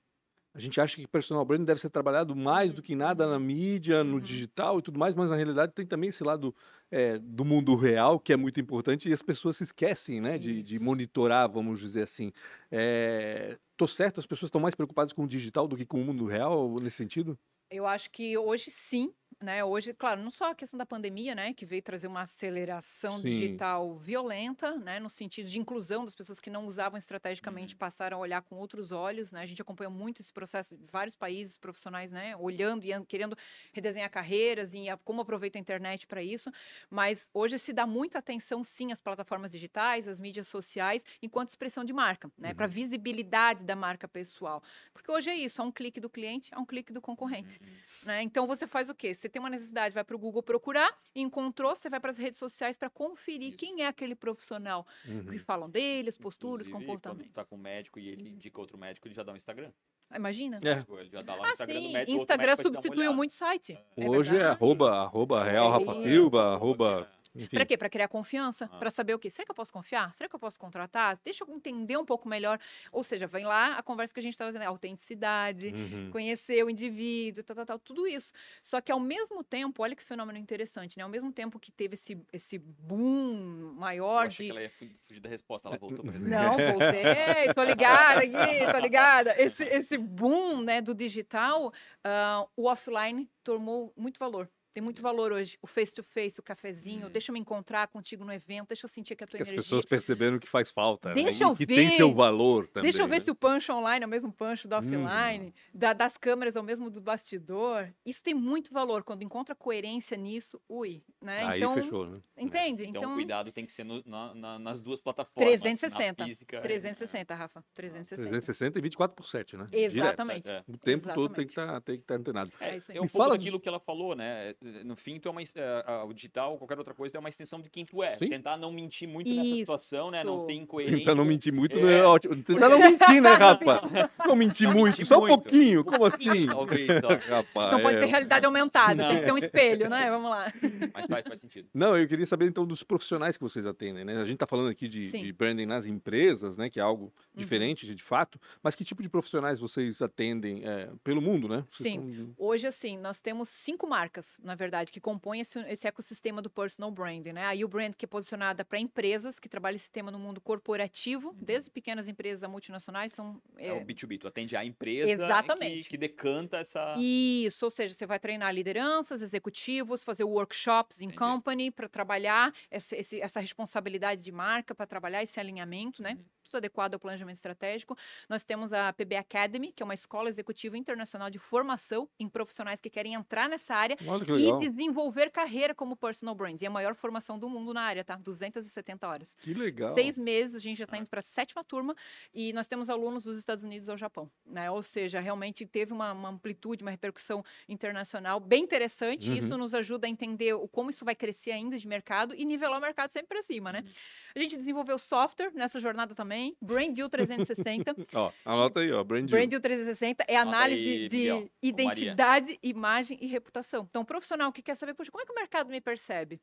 A gente acha que personal branding deve ser trabalhado mais do que nada na mídia, no Uhum. digital e tudo mais, mas na realidade tem também esse lado é, do mundo real que é muito importante e as pessoas se esquecem, né, de, de monitorar, vamos dizer assim. É, tô certo, as pessoas estão mais preocupadas com o digital do que com o mundo real nesse sentido? Eu acho que hoje sim, né? Hoje, claro, não só a questão da pandemia, né, que veio trazer uma aceleração Sim. digital violenta, né, no sentido de inclusão das pessoas que não usavam estrategicamente passaram a olhar com outros olhos, né? A gente acompanha muito esse processo de vários países profissionais, né, olhando e querendo redesenhar carreiras e como aproveita a internet para isso, mas hoje se dá muita atenção sim às plataformas digitais, às mídias sociais, enquanto expressão de marca, né, para visibilidade da marca pessoal. Porque hoje é isso, há um clique do cliente, há um clique do concorrente. Né? Então você faz o quê? Você tem uma necessidade, vai para o Google procurar, encontrou, você vai para as redes sociais para conferir Isso. quem é aquele profissional Uhum. que falam dele, as posturas, inclusive, comportamentos. Quando tá com um médico e ele indica outro médico, ele já dá um Instagram. Ah, Imagina? É. Tipo, ele já dá lá o Ah, Instagram do sim, médico, o outro Instagram médico uma substituiu muito site. É Hoje é verdade. arroba, arroba real É Rafa. Silva, arroba. Para quê? Para criar confiança, Ah. para saber o quê? Será que eu posso confiar? Será que eu posso contratar? Deixa eu entender um pouco melhor. Ou seja, vem lá a conversa que a gente estava dizendo, a autenticidade, Uhum. conhecer o indivíduo, tal, tal, tal, tudo isso. Só que ao mesmo tempo, olha que fenômeno interessante, né? Ao mesmo tempo que teve esse, esse boom Eu maior achei de. que ela ia fu- fugir da resposta, ela voltou pra responder. Não, voltei, tô ligada aqui, tô ligada. Esse, esse boom né, do digital, ah, o offline tomou muito valor. Tem muito valor hoje. O face-to-face, o cafezinho, deixa eu me encontrar contigo no evento, deixa eu sentir que a tua Que as energia... pessoas perceberam que faz falta. né? Deixa E eu que tem ver. seu valor também. Deixa eu ver né? se o punch online é o mesmo punch do offline, Uhum. da- das câmeras é o mesmo do bastidor. Isso tem muito valor. Quando encontra coerência nisso, ui, né? Aí então, fechou, né? entende? Então, Então, o cuidado tem que ser no- na- na- nas duas plataformas. 360. Na física, 360, Rafa. 360. 360 e 24 por 7, né? Direto. Exatamente. É. O tempo todo tem Exatamente. que estar tem que tá antenado. É isso aí. É um pouco fala daquilo que ela falou, né? No fim, tu é uma, é, a- o digital, qualquer outra coisa, é uma extensão de quem tu é. Sim. Tentar não mentir muito nessa situação, né? Não Isso. ter incoerência. Tentar não mentir muito não É. é ótimo. Tentar não mentir, né, Rafa? Não mentir Não muito, mentir só um muito. pouquinho. Como assim? Talvez. Rapaz, Não pode é. ter realidade aumentada, tem que ter um Não. espelho, né? Vamos lá. Mas faz, faz sentido. Não, eu queria saber então dos profissionais que vocês atendem, né? A gente está falando aqui de, de branding nas empresas, né? Que é algo diferente de fato. Mas que tipo de profissionais vocês atendem é, pelo mundo, né? Vocês Sim. estão- Hoje, assim, nós temos cinco marcas, na verdade, que compõem esse, esse ecossistema do personal branding, né? A U Brand, que é posicionada para empresas que trabalham esse tema no mundo corporativo, desde pequenas empresas a multinacionais. Então, É, é, o B2B, tu atende a empresa Exatamente. Que, que decanta essa. Isso, ou seja, você vai treinar lideranças, executivos, fazer workshops em company para trabalhar esse- essa responsabilidade de marca, para trabalhar esse alinhamento, né? Uhum. Tudo adequado ao planejamento estratégico. Nós temos a PB Academy, que é uma escola executiva internacional de formação em profissionais que querem entrar nessa área e desenvolver carreira como personal brands. E é a maior formação do mundo na área, tá? 270 horas. Que legal. Seis meses, a gente já está Ah. indo para a sétima turma e nós temos alunos dos Estados Unidos ao Japão, né? Ou seja, realmente teve uma, uma amplitude, uma repercussão internacional bem interessante. Uhum. Isso nos ajuda a entender o, como isso vai crescer ainda de mercado e nivelar o mercado sempre para cima, né? A gente desenvolveu software nessa jornada também, Branddeal 360. Ó, anota aí, ó. Brand Branddeal 360 é Anota análise aí, de Miguel, identidade, imagem e reputação. Então, o profissional que quer saber, poxa, como é que o mercado me percebe?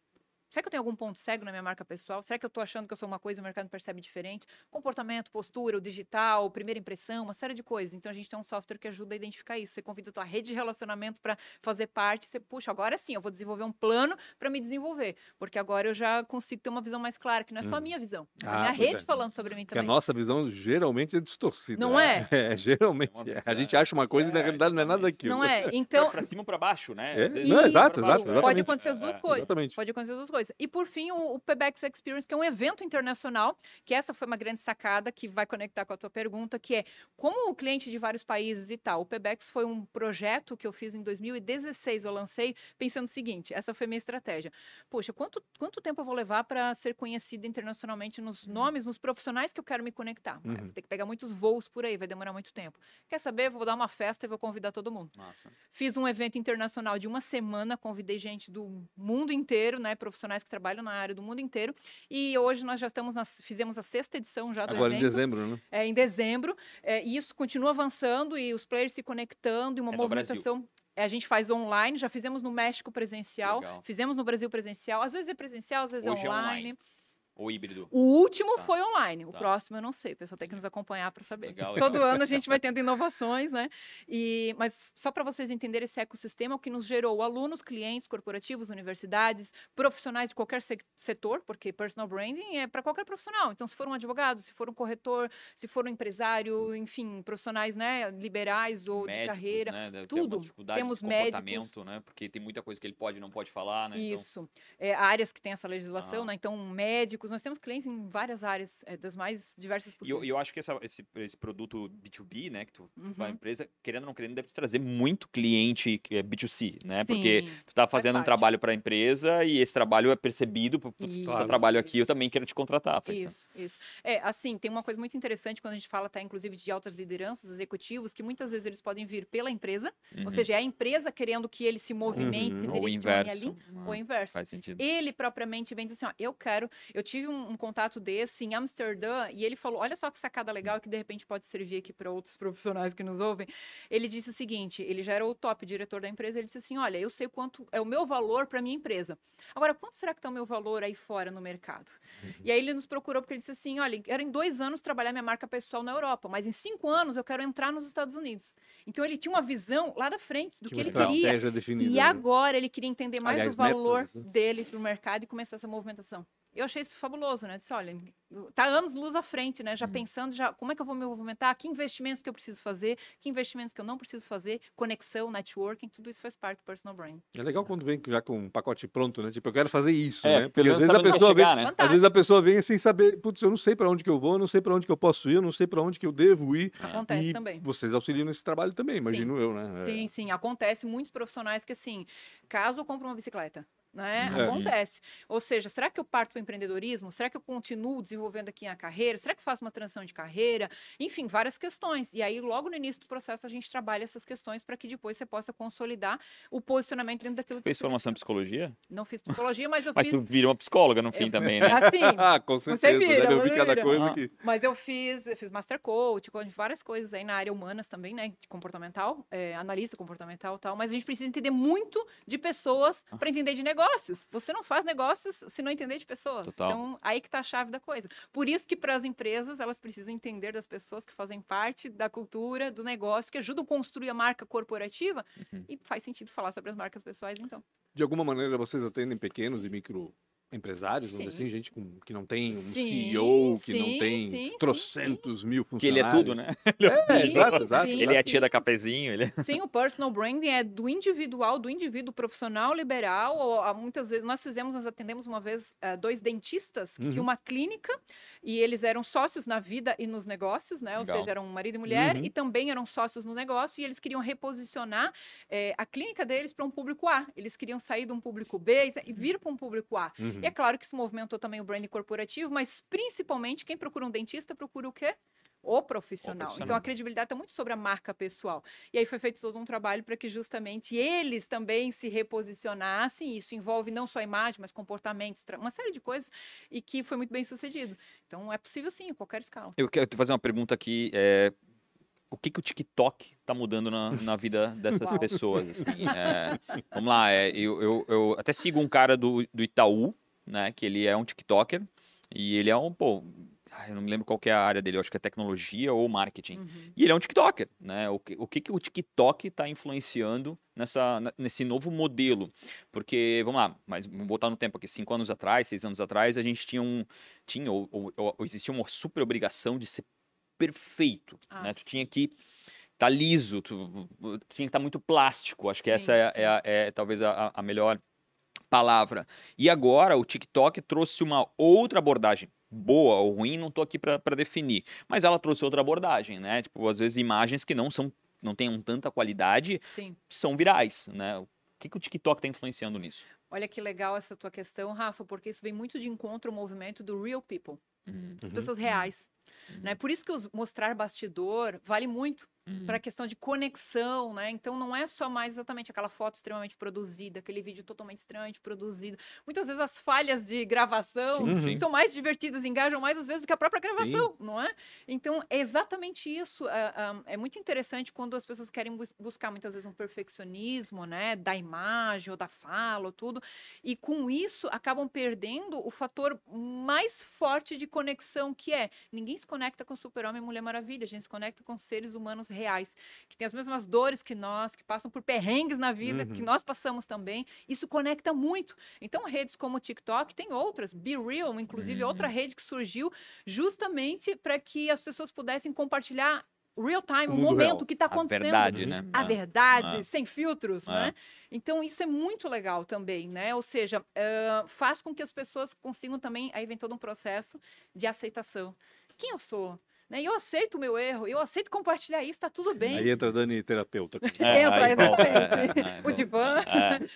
Será que eu tenho algum ponto cego na minha marca pessoal? Será que eu estou achando que eu sou uma coisa e o mercado me percebe diferente? Comportamento, postura, o digital, primeira impressão, uma série de coisas. Então a gente tem um software que ajuda a identificar isso. Você convida a tua rede de relacionamento para fazer parte. Você, puxa, agora sim, eu vou desenvolver um plano para me desenvolver. Porque agora eu já consigo ter uma visão mais clara, que não é só a Hum. minha visão, mas Ah, a minha rede é. falando sobre mim Que a também. nossa visão geralmente é distorcida. Não né? É, geralmente. Uma é. A gente acha uma coisa e na É, realidade não é nada daquilo. Não é? Então, pra cima ou pra baixo, né? É, não, exato, exato, é. Pode acontecer as duas É, coisas. Exatamente. Pode acontecer as duas coisas. E por fim, o, o PBX Experience, que é um evento internacional, que essa foi uma grande sacada que vai conectar com a tua pergunta, que é como o cliente de vários países e tal. O PBX foi um projeto que eu fiz em 2016, eu lancei pensando o seguinte, essa foi a minha estratégia. Poxa, quanto, quanto tempo eu vou levar para ser conhecida internacionalmente nos nomes, nos profissionais que eu quero me conectar? Uhum. Vou ter que pegar muitos voos por aí, vai demorar muito tempo. Quer saber? Vou dar uma festa e vou convidar todo mundo. Nossa. Fiz um evento internacional de uma semana, convidei gente do mundo inteiro, né, profissionais que trabalham na área do mundo inteiro. E hoje nós já estamos nas, fizemos a sexta edição já do Agora em evento. dezembro, né? É, em dezembro. É, e isso continua avançando e os players se conectando e uma É movimentação. É, a gente faz online, já fizemos no México presencial, Legal. fizemos no Brasil presencial. Às vezes é presencial, às vezes Hoje é é online. Ou híbrido. O último Tá. foi online, o Tá. próximo eu não sei, o pessoal tem que nos acompanhar para saber. Legal, Todo legal. ano a gente vai tendo inovações, né? E, mas só para vocês entenderem esse ecossistema, o que nos gerou alunos, clientes, corporativos, universidades, profissionais de qualquer se- setor, porque personal branding é para qualquer profissional. Então, se for um advogado, se for um corretor, se for um empresário, enfim, profissionais né, liberais ou de Médicos, carreira. né? Tudo. dificuldade Temos de médicos. né? Porque tem muita coisa que ele pode e não pode falar, né? Então, Isso. É, áreas que têm essa legislação, Ah. né? Então, médicos, nós temos clientes em várias áreas, é, das mais diversas E eu, possíveis. eu acho que essa- esse, esse produto B2B, né, que tu, tu vai à Uhum. empresa, querendo ou não querendo, deve te trazer muito cliente é B2C, né? Porque Sim, tu tá faz fazendo um trabalho para a empresa e esse trabalho é percebido, por putz, tu tá Isso. trabalho aqui, eu também quero te contratar. Faz tempo. Isso, isso. É, assim, tem uma coisa muito interessante quando a gente fala, tá, inclusive, de altas lideranças, executivos, que muitas vezes eles podem vir pela empresa, Uhum. ou seja, é a empresa querendo que ele se movimente, Uhum. se direcione ali, Ah, ou o inverso. Faz sentido. Ele propriamente vem dizer assim, ó, eu quero. Eu tive um, um contato desse em Amsterdã e ele falou: olha só que sacada legal que de repente pode servir aqui para outros profissionais que nos ouvem. Ele disse o seguinte: ele já era o top diretor da empresa. Ele disse assim: olha, eu sei quanto é o meu valor para minha empresa. Agora, quanto será que está o meu valor aí fora no mercado? E aí ele nos procurou porque ele disse assim: olha, quero em dois anos trabalhar minha marca pessoal na Europa, mas em cinco anos eu quero entrar nos Estados Unidos. Então ele tinha uma visão lá da frente do que uma ele queria. definida. E né? agora ele queria entender mais Aliás, do valor metas, né? dele para o mercado e começar essa movimentação. Eu achei isso fabuloso, né? Disse, olha, tá anos luz à frente, né? Já Hum. pensando, já como é que eu vou me movimentar, que investimentos que eu preciso fazer, que investimentos que eu não preciso fazer, conexão, networking, tudo isso faz parte do personal brand. É legal quando vem já com um pacote pronto, né? Tipo, eu quero fazer isso, É, né? pelo Porque às vezes a pessoa vai vem, chegar, né? às vezes a pessoa vem sem saber, putz, eu não sei para onde que eu vou, eu não sei para onde que eu posso ir, eu não sei para onde que eu devo ir. Acontece e também. vocês auxiliam nesse trabalho também, imagino eu, né? É. Sim, sim, acontece muitos profissionais que assim, caso eu compre uma bicicleta, né? É. Acontece. Ou seja, será que eu parto para o empreendedorismo? Será que eu continuo desenvolvendo aqui a carreira? Será que faço uma transição de carreira? Enfim, várias questões. E aí, logo no início do processo, a gente trabalha essas questões para que depois você possa consolidar o posicionamento dentro daquilo que Fez você formação em psicologia? Não fiz psicologia, mas eu Mas fiz. tu vira uma psicóloga no fim também, né? Assim, Ah, com certeza, vira, deve ouvir você cada coisa Ah. que... Mas eu fiz, eu fiz Master Coach, várias coisas aí na área humanas também, né? de Comportamental, é, analista comportamental e tal. Mas a gente precisa entender muito de pessoas Ah. para entender de negócios. Você não faz negócios se não entender de pessoas. Total. Então, aí que tá a chave da coisa. Por isso que para as empresas, elas precisam entender das pessoas que fazem parte da cultura, do negócio, que ajudam a construir a marca corporativa. Uhum. E faz sentido falar sobre as marcas pessoais, então. De alguma maneira vocês atendem pequenos e micro empresários, vamos dizer Sim. assim, gente com, que não tem um Sim, CEO, que não sim, tem sim, sim, trocentos mil Que ele funcionários. é tudo, né? É, Sim, exato, exato. sim. Ele é a tia da cafezinho, ele é... Sim, o personal branding é do individual, do indivíduo profissional liberal. Ou, ah, muitas vezes nós fizemos, nós atendemos uma vez eh, dois dentistas que tinham Uhum. uma clínica e eles eram sócios na vida e nos negócios, né? Ou Legal. seja, eram marido e mulher Uhum. e também eram sócios no negócio e eles queriam reposicionar eh, a clínica deles para um público A. Eles queriam sair de um público B e- e vir para um público A. Uhum. E é claro que isso movimentou também o branding corporativo, mas principalmente quem procura um dentista procura o quê? O profissional. profissional. Então a credibilidade está muito sobre a marca pessoal. E aí foi feito todo um trabalho para que justamente eles também se reposicionassem. Isso envolve não só a imagem, mas comportamentos, uma série de coisas, e que foi muito bem sucedido. Então é possível sim, em qualquer escala. Eu quero te fazer uma pergunta aqui. é, O que, que o TikTok tá mudando na, na vida dessas pessoas? assim? É, vamos lá, é, eu, eu, eu até sigo um cara do, do Itaú, né? Que ele é um TikToker. E ele é um, pô, eu não me lembro qual que é a área dele, eu acho que é tecnologia ou marketing. Uhum. E ele é um TikToker, né? O que o, que, que o TikTok está influenciando nessa, nesse novo modelo? Porque, vamos lá, mas vamos voltar no tempo aqui, cinco anos atrás, seis anos atrás, a gente tinha um. Tinha, ou, ou- ou existia uma super obrigação de ser perfeito. Ah, né? Tu tinha que estar liso, tu, tu tinha que estar muito plástico. Acho que Sim, essa é, é a- é talvez a- a melhor palavra. E agora o TikTok trouxe uma outra abordagem. Boa ou ruim, não tô aqui para definir. Mas ela trouxe outra abordagem, né? Tipo, às vezes imagens que não são, não tenham tanta qualidade Sim. são virais, né? O que, que o TikTok está influenciando nisso? Olha que legal essa tua questão, Rafa, porque isso vem muito de encontro ao movimento do real people, as Uhum. pessoas reais. Né? Por isso que os mostrar bastidor vale muito para a questão de conexão, né? Então não é só mais exatamente aquela foto extremamente produzida, aquele vídeo totalmente extremamente produzido. Muitas vezes as falhas de gravação Sim, Uhum. sim. são mais divertidas, engajam mais às vezes do que a própria gravação, não é? Então é exatamente isso. É, é- é muito interessante quando as pessoas querem bus- buscar muitas vezes um perfeccionismo, né, da imagem ou da fala ou tudo, e com isso acabam perdendo o fator mais forte de conexão que é ninguém se conecta com Super-Homem e Mulher Maravilha, a gente se conecta com seres humanos reais, que têm as mesmas dores que nós, que passam por perrengues na vida, que Uhum. nós passamos também. Isso conecta muito. Então, redes como o TikTok, tem outras, Be Real, inclusive outra rede que surgiu justamente para que as pessoas pudessem compartilhar real time, O o, momento, real. que está A acontecendo. verdade, né? A É. verdade, É. sem filtros, É. né? Então, isso é muito legal também, né? Ou seja, ah, faz com que as pessoas consigam também, aí vem todo um processo de aceitação. Quem eu sou? Né? Eu aceito o meu erro, eu aceito compartilhar isso, tá tudo bem. Aí entra Dani terapeuta. É, Entra, exatamente. é, é, é, O divã.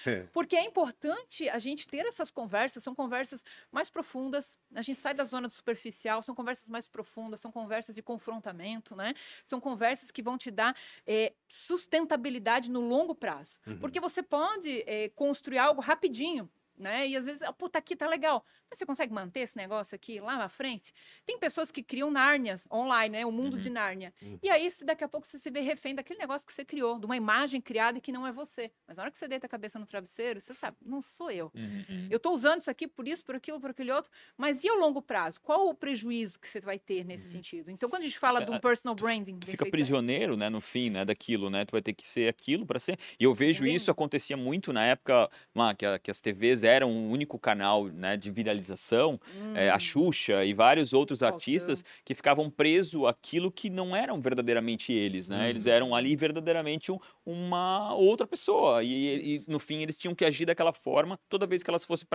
é. É. Porque é importante a gente ter essas conversas, são conversas mais profundas, a gente sai da zona do superficial, são conversas mais profundas, são conversas de confrontamento, né? São conversas que vão te dar eh, sustentabilidade no longo prazo. Uhum. Porque você pode eh, construir algo rapidinho, né? E às vezes, ah, puta, aqui tá legal. Mas você consegue manter esse negócio aqui lá na frente? Tem pessoas que criam Nárnias online, né? O mundo Uhum. de Nárnia. Uhum. E aí, se daqui a pouco você se vê refém daquele negócio que você criou, de uma imagem criada que não é você. Mas na hora que você deita a cabeça no travesseiro, você sabe, não sou eu. Uhum, uhum. Eu estou usando isso aqui por isso, por aquilo, por aquele outro. Mas e ao longo prazo? Qual o prejuízo que você vai ter nesse sentido? Então, quando a gente fala de um É, personal branding, tu fica feito, prisioneiro, né, no fim, né, daquilo, né? Tu vai ter que ser aquilo para ser. E eu vejo Entendeu? isso acontecia muito na época lá que, que as TVs eram o único canal né, de viralização, é, a Hum, Xuxa e vários outros artistas que ficavam presos àquilo que não eram verdadeiramente eles, né? Eles eram ali verdadeiramente um- uma outra pessoa e, e, no fim eles tinham que agir daquela forma toda vez que elas fossem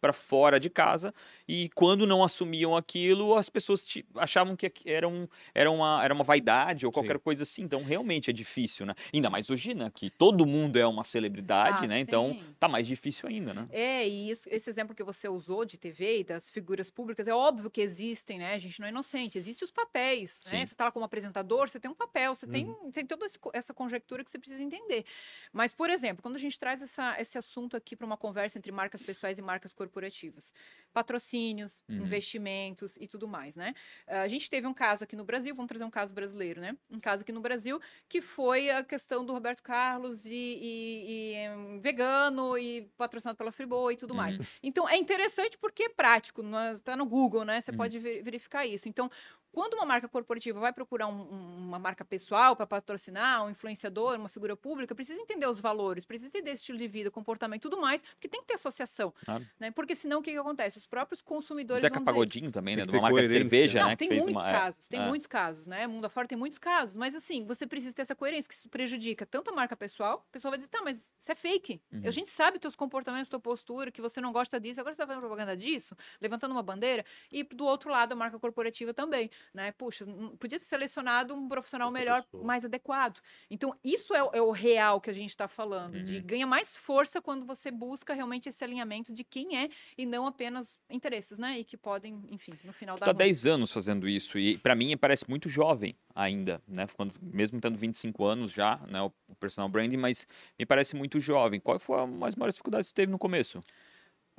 para fora de casa e quando não assumiam aquilo as pessoas achavam que era, um, era, uma, era uma vaidade ou qualquer Sim. coisa assim. Então realmente é difícil, né? Ainda mais hoje, né? Que todo mundo é uma celebridade, Ah, né? Então sim. tá mais difícil ainda, né? É, e isso- esse exemplo que você usou de TV e das figuras públicas, é óbvio que existem, né? A gente não é inocente, existem os papéis, né? Sim. Você tá lá como apresentador, você tem um papel, você tem, tem toda esse co- essa conjectura que você precisa entender. Mas, por exemplo, quando a gente traz essa- esse assunto aqui para uma conversa entre marcas pessoais e marcas corporativas, patrocínios, Uhum. investimentos e tudo mais, né? Ah, A gente teve um caso aqui no Brasil, vamos trazer um caso brasileiro, né? Um caso aqui no Brasil que foi a questão do Roberto Carlos e, e- e, em, vegano e patrocinado pela Friboi e tudo mais. Uhum. Então é interessante porque é prático, nós- tá no Google, né? Você Uhum. pode ver- verificar isso. Então, quando uma marca corporativa vai procurar um- um- uma marca pessoal para patrocinar, um influenciador, uma figura pública, precisa entender os valores, precisa entender estilo de vida, comportamento e tudo mais, porque tem que ter associação. Claro. Né? Porque senão o que, que acontece? Os próprios consumidores Zeca dizer, Pagodinho também, né? De que uma marca de cerveja, não, né? tem que fez muitos uma, é, casos, tem é. muitos casos, né? Mundo afora tem muitos casos, mas assim, você precisa ter essa coerência, que isso prejudica tanto a marca pessoal, o pessoal vai dizer, tá, mas isso é fake. Uhum. A gente sabe teus comportamentos, tua postura, que você não gosta disso, agora você tá fazendo propaganda disso, levantando uma bandeira, e do outro lado a marca corporativa também, né? Puxa, podia ter selecionado um profissional Outra melhor, pessoa. mais adequado. Então, isso é, o- é o real que a gente está falando, Uhum. de ganha mais força quando você busca realmente esse alinhamento de quem é e não apenas interesses, né? E que podem, enfim, no final Tu tá ruim. 10 anos fazendo isso e pra mim parece muito jovem ainda, né? Quando, mesmo tendo 25 anos já, né? O, personal branding, mas me parece muito jovem. Qual foi a mais maior dificuldade que tu teve no começo?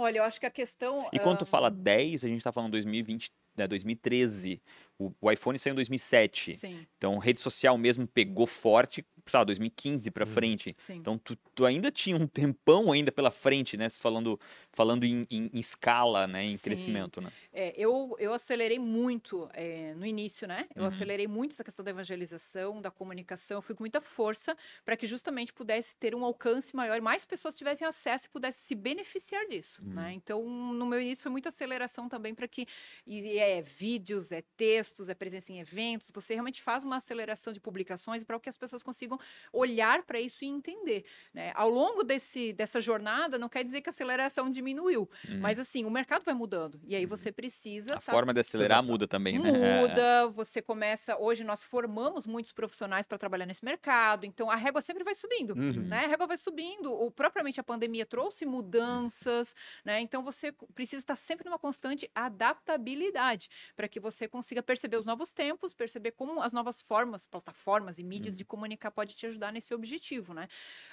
Olha, eu acho que a questão. E quando ah, tu fala 10, a gente tá falando 2020, né, 2013. O, o iPhone saiu em 2007. Sim, Então, rede social mesmo pegou forte, lá, 2015 pra Uhum. frente. sim. Então, tu, tu ainda tinha um tempão ainda pela frente, né? Falando, falando em, em- em escala, né? Em Sim. crescimento, né? É, eu, eu acelerei muito é, no início, né? Eu Uhum. acelerei muito essa questão da evangelização, da comunicação. Eu fui com muita força para que justamente pudesse ter um alcance maior e mais pessoas tivessem acesso e pudessem se beneficiar disso, Uhum. né? Então, no meu início foi muita aceleração também para que e é vídeos, é textos, é presença em eventos. Você realmente faz uma aceleração de publicações para que as pessoas consigam olhar para isso e entender, né? Ao longo desse, dessa jornada, não quer dizer que a aceleração diminuiu, Uhum. mas assim, o mercado vai mudando. E aí você precisa. a tá- forma de acelerar muda também, né? É, é. Muda, você começa. Hoje nós formamos muitos profissionais para trabalhar nesse mercado, então a régua sempre vai subindo. Uhum. Né? A régua vai subindo. O, propriamente a pandemia trouxe mudanças, né? Então você precisa estar sempre numa constante adaptabilidade para que você consiga perceber os novos tempos, perceber como as novas formas, plataformas e mídias de comunicar pode te ajudar nesse objetivo, né?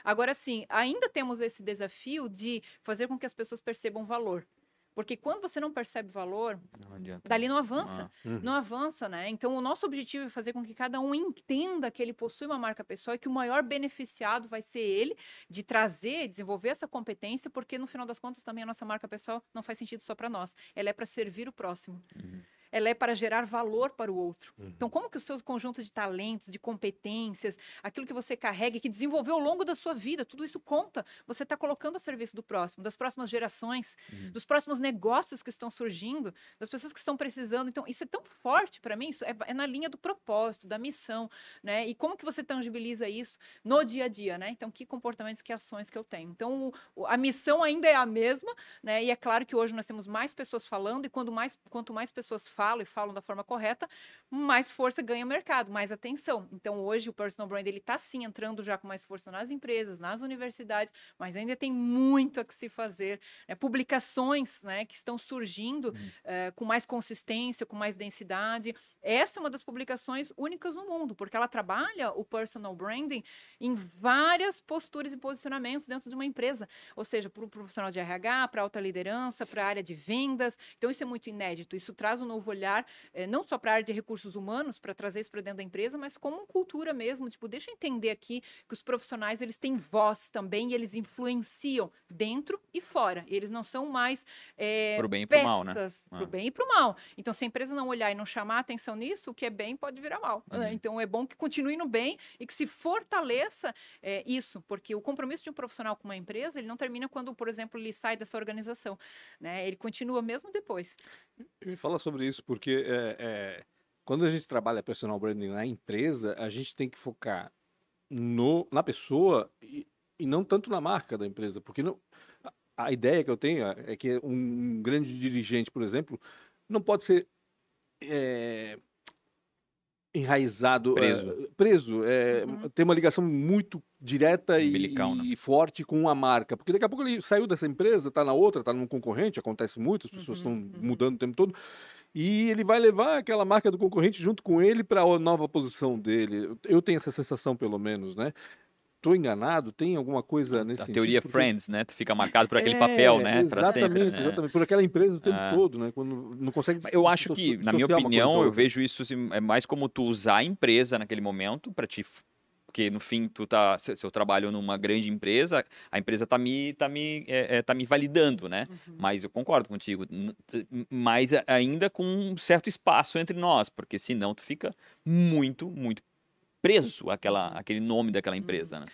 Agora sim, ainda temos esse desafio de fazer com que as pessoas percebam valor. Porque quando você não percebe valor, Não dali não avança. Ah, Uhum. Não avança, né? Então, o nosso objetivo é fazer com que cada um entenda que ele possui uma marca pessoal e que o maior beneficiado vai ser ele de trazer, desenvolver essa competência, porque no final das contas também a nossa marca pessoal não faz sentido só para nós. Ela é para servir o próximo. Uhum. Ela é para gerar valor para o outro. Uhum. Então, como que o seu conjunto de talentos, de competências, aquilo que você carrega e que desenvolveu ao longo da sua vida, tudo isso conta. Você está colocando a serviço do próximo, das próximas gerações, Uhum. dos próximos negócios que estão surgindo, das pessoas que estão precisando. Então, isso é tão forte para mim, isso é, é na linha do propósito, da missão, né? E como que você tangibiliza isso no dia a dia, né? Então, que comportamentos, que ações que eu tenho. Então, o- a missão ainda é a mesma, né? E é claro que hoje nós temos mais pessoas falando, e quando mais, quanto mais pessoas falam e falam da forma correta, mais força ganha o mercado, mais atenção. Então, hoje o personal brand ele está sim entrando já com mais força nas empresas, nas universidades, mas ainda tem muito a que se fazer. né? Publicações, né, que estão surgindo eh, com mais consistência, com mais densidade. Essa é uma das publicações únicas no mundo, porque ela trabalha o personal branding em várias posturas e posicionamentos dentro de uma empresa, ou seja, para o profissional de RH, para alta liderança, para a área de vendas. Então, isso é muito inédito. Isso traz um novo olhar, eh, não só para a área de recursos recursos humanos para trazer isso para dentro da empresa, mas como cultura mesmo, tipo, deixa eu entender aqui que os profissionais eles têm voz também e eles influenciam dentro e fora. Eles não são mais é, Pro bem e pro mal, né? pro Ah. bem e pro mal. Então, se a empresa não olhar e não chamar atenção nisso, o que é bem pode virar mal. né? Uhum. Então, é bom que continue no bem e que se fortaleça é, isso, porque o compromisso de um profissional com uma empresa, ele não termina quando, por exemplo, ele sai dessa organização, né? Ele continua mesmo depois. Me fala sobre isso, porque é, é, quando a gente trabalha personal branding na empresa, a gente tem que focar no, na pessoa e, e não tanto na marca da empresa, porque não, a, a ideia que eu tenho é que um grande dirigente, por exemplo, não pode ser é, enraizado, é, Preso. preso é, Uhum. ter uma ligação muito direta e, Umbilical, né? e forte com a marca, porque daqui a pouco ele saiu dessa empresa, está na outra, está num concorrente, acontece muito, as pessoas Uhum, estão uhum. mudando o tempo todo. E ele vai levar aquela marca do concorrente junto com ele para a nova posição dele. Eu tenho essa sensação, pelo menos, né? Tô enganado? Tem alguma coisa nesse A sentido? teoria Porque- Friends, né? Tu fica marcado por aquele É, papel, né? Pra sempre, Exatamente, né? exatamente. Por aquela empresa o tempo Ah. todo, né? Quando não consegue Eu acho que, na minha opinião, eu vejo isso assim, é mais como tu usar a empresa naquele momento para te. Porque no fim, tu tá. Se eu trabalho numa grande empresa, a empresa tá me, tá me, é, é, tá me validando, né? Uhum. Mas eu concordo contigo. Mas ainda com um certo espaço entre nós, porque senão tu fica muito, muito preso àquela, àquele nome daquela empresa, né?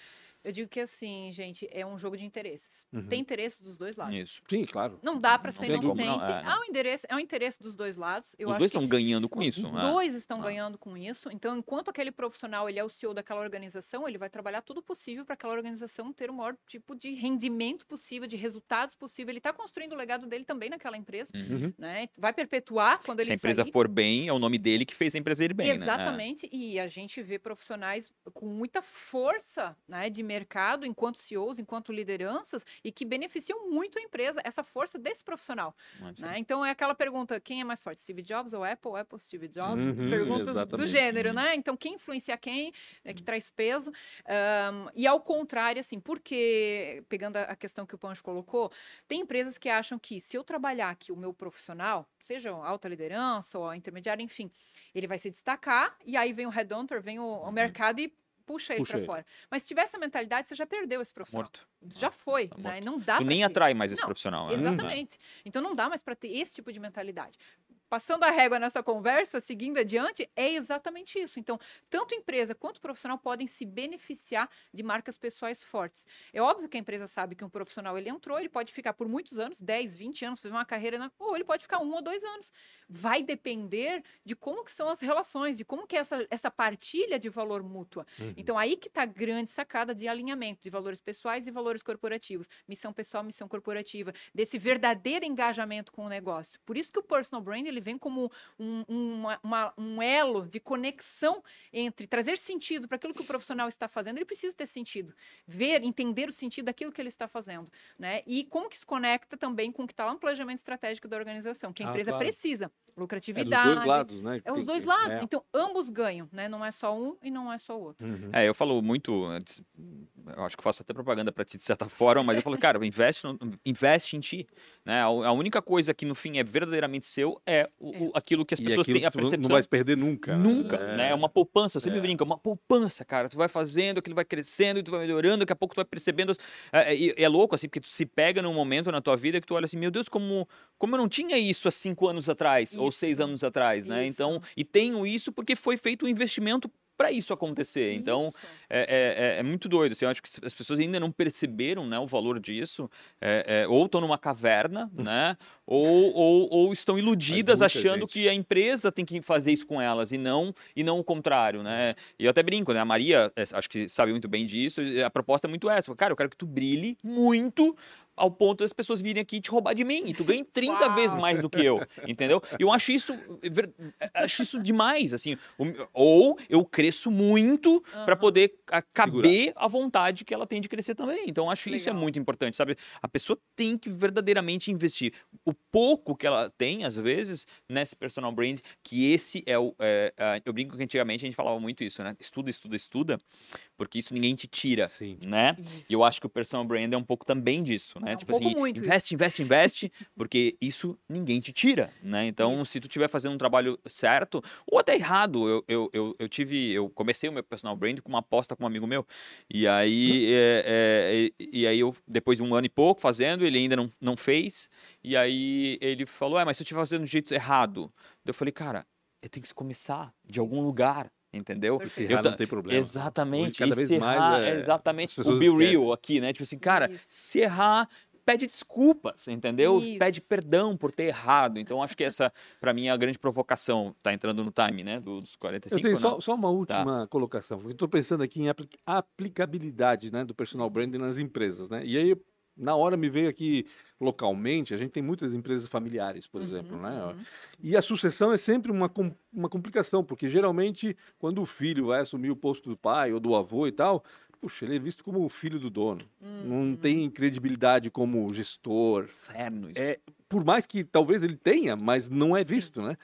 Eu digo que assim, gente, é um jogo de interesses. Uhum. Tem interesse dos dois lados. Isso. Sim, claro. Não dá para ser inocente. não, é, não. Há um interesse, é um interesse dos dois lados. Eu Os dois estão ganhando com os isso. né? dois estão Ah. ganhando com isso. Então, enquanto aquele profissional ele é o CEO daquela organização, ele vai trabalhar tudo possível para aquela organização ter o maior tipo de rendimento possível, de resultados possível. Ele está construindo o legado dele também naquela empresa, Uhum. né? Vai perpetuar quando ele Se a empresa sair. for bem, é o nome dele que fez a empresa ir bem, né? É. Exatamente, e a gente vê profissionais com muita força né, de mercado, enquanto CEOs, enquanto lideranças, e que beneficiam muito a empresa, essa força desse profissional. Né? Então é aquela pergunta: quem é mais forte, Steve Jobs ou Apple? Apple, Steve Jobs? Uhum, pergunta do gênero, Uhum. né? Então quem influencia quem, né, que traz peso. Ahn, e ao contrário, assim, porque, pegando a questão que o Pancho colocou, tem empresas que acham que se eu trabalhar aqui o meu profissional, seja alta liderança ou a intermediária, enfim, ele vai se destacar e aí vem o headhunter, vem o, o Uhum. mercado e puxa ele para fora. Mas se tiver essa mentalidade, você já perdeu esse profissional. Morto. Já foi, Tá né? Não dá Tu nem ter. atrai mais esse Não, profissional. né? Exatamente. Então não dá mais para ter esse tipo de mentalidade. Passando a régua nessa conversa, seguindo adiante, é exatamente isso. Então, tanto empresa quanto profissional podem se beneficiar de marcas pessoais fortes. É óbvio que a empresa sabe que um profissional ele entrou, ele pode ficar por muitos anos, 10, 20 anos, fazer uma carreira, na- ou ele pode ficar um ou dois anos. Vai depender de como que são as relações, de como que é essa, essa partilha de valor mútua. Uhum. Então, aí que está a grande sacada de alinhamento de valores pessoais e valores corporativos. Missão pessoal, missão corporativa. Desse verdadeiro engajamento com o negócio. Por isso que o personal brand ele vem como um, uma- uma- um elo de conexão entre trazer sentido para aquilo que o profissional está fazendo. Ele precisa ter sentido. Ver, entender o sentido daquilo que ele está fazendo. Né? E como que se conecta também com o que está lá no planejamento estratégico da organização, que a Ah, empresa claro. precisa. É dos Lucratividade. dois lados, né? É os dois que- lados. é. Então, ambos ganham, né? Não é só um e não é só o outro. Uhum. É, eu falo muito, antes, eu acho que faço até propaganda para ti de certa forma, mas eu falo, cara, investe, no- investe em ti, né? A, a única coisa que no fim é verdadeiramente seu é, o- o- aquilo que as pessoas têm a que tu não- percepção. Não vai se perder nunca. Nunca, É. né? É uma poupança, eu sempre É. brinco, é uma poupança, cara. Tu vai fazendo, aquilo vai crescendo, e tu vai melhorando, daqui a pouco tu vai percebendo. É, é, e é louco, assim, porque tu se pega num momento na tua vida que tu olha assim, meu Deus, como, como eu não tinha isso há cinco anos atrás, ou seis Isso. anos atrás, né? Então, Isso. e tenho isso porque foi feito um investimento para isso acontecer. Então, Isso. é, é- é- é muito doido. Assim, eu acho que as pessoas ainda não perceberam né, o valor disso. é, é, ou estão numa caverna, né? Ou, ou, ou estão iludidas achando gente. que a empresa tem que fazer isso com elas e não, e não o contrário, né? E eu até brinco, né? A Maria, é, acho que sabe muito bem disso. A proposta é muito essa. Cara, eu quero que tu brilhe muito ao ponto das pessoas virem aqui te roubar de mim. E tu ganhe 30 vezes mais do que eu, entendeu? E eu acho isso, acho isso demais, assim. Ou eu cresço muito para Aham. poder caber a vontade que ela tem de crescer também. Então, acho isso é Legal. muito importante, sabe? A pessoa tem que verdadeiramente investir. O pouco que ela tem, às vezes, nesse personal brand, que esse é o. é, é, eu brinco que antigamente a gente falava muito isso, né? Estuda, estuda, estuda, porque isso ninguém te tira, Sim. né? E eu Isso. acho que o personal brand é um pouco também disso, né? É tipo assim, muito isso. investe, investe, investe, porque isso ninguém te tira, né? Então, se tu Isso. estiver fazendo um trabalho certo, ou até errado, eu, eu, eu, eu tive, eu comecei o meu personal brand com uma aposta com um amigo meu, e aí, é, é, e, e aí eu, depois de um ano e pouco fazendo, ele ainda não, não fez, e aí ele falou, é, mas se eu estiver fazendo do jeito errado, eu falei, cara, eu tenho que começar de algum Isso. lugar, entendeu? Se errar não tem problema. Exatamente. Hoje, cada e vez se mais, errar, é, é exatamente o be real aqui, né? Tipo assim, cara, Isso. se errar, pede desculpas, entendeu? Pede Isso. perdão por ter errado. Então, acho que essa, pra mim, é a grande provocação. Tá entrando no time, né? do- Dos 45, Eu tenho né? só, só uma última colocação. porque Eu estou pensando aqui em apli- aplicabilidade né, do personal branding nas empresas. Né? E aí, na hora, me veio aqui localmente, a gente tem muitas empresas familiares, por exemplo. Uhum, Né? uhum. E a sucessão é sempre uma, uma complicação, porque geralmente, quando o filho vai assumir o posto do pai ou do avô e tal, puxa, ele é visto como o filho do dono. Uhum. Não tem credibilidade como gestor. Inferno isso. É, por mais que talvez ele tenha, mas não é Sim. visto, né?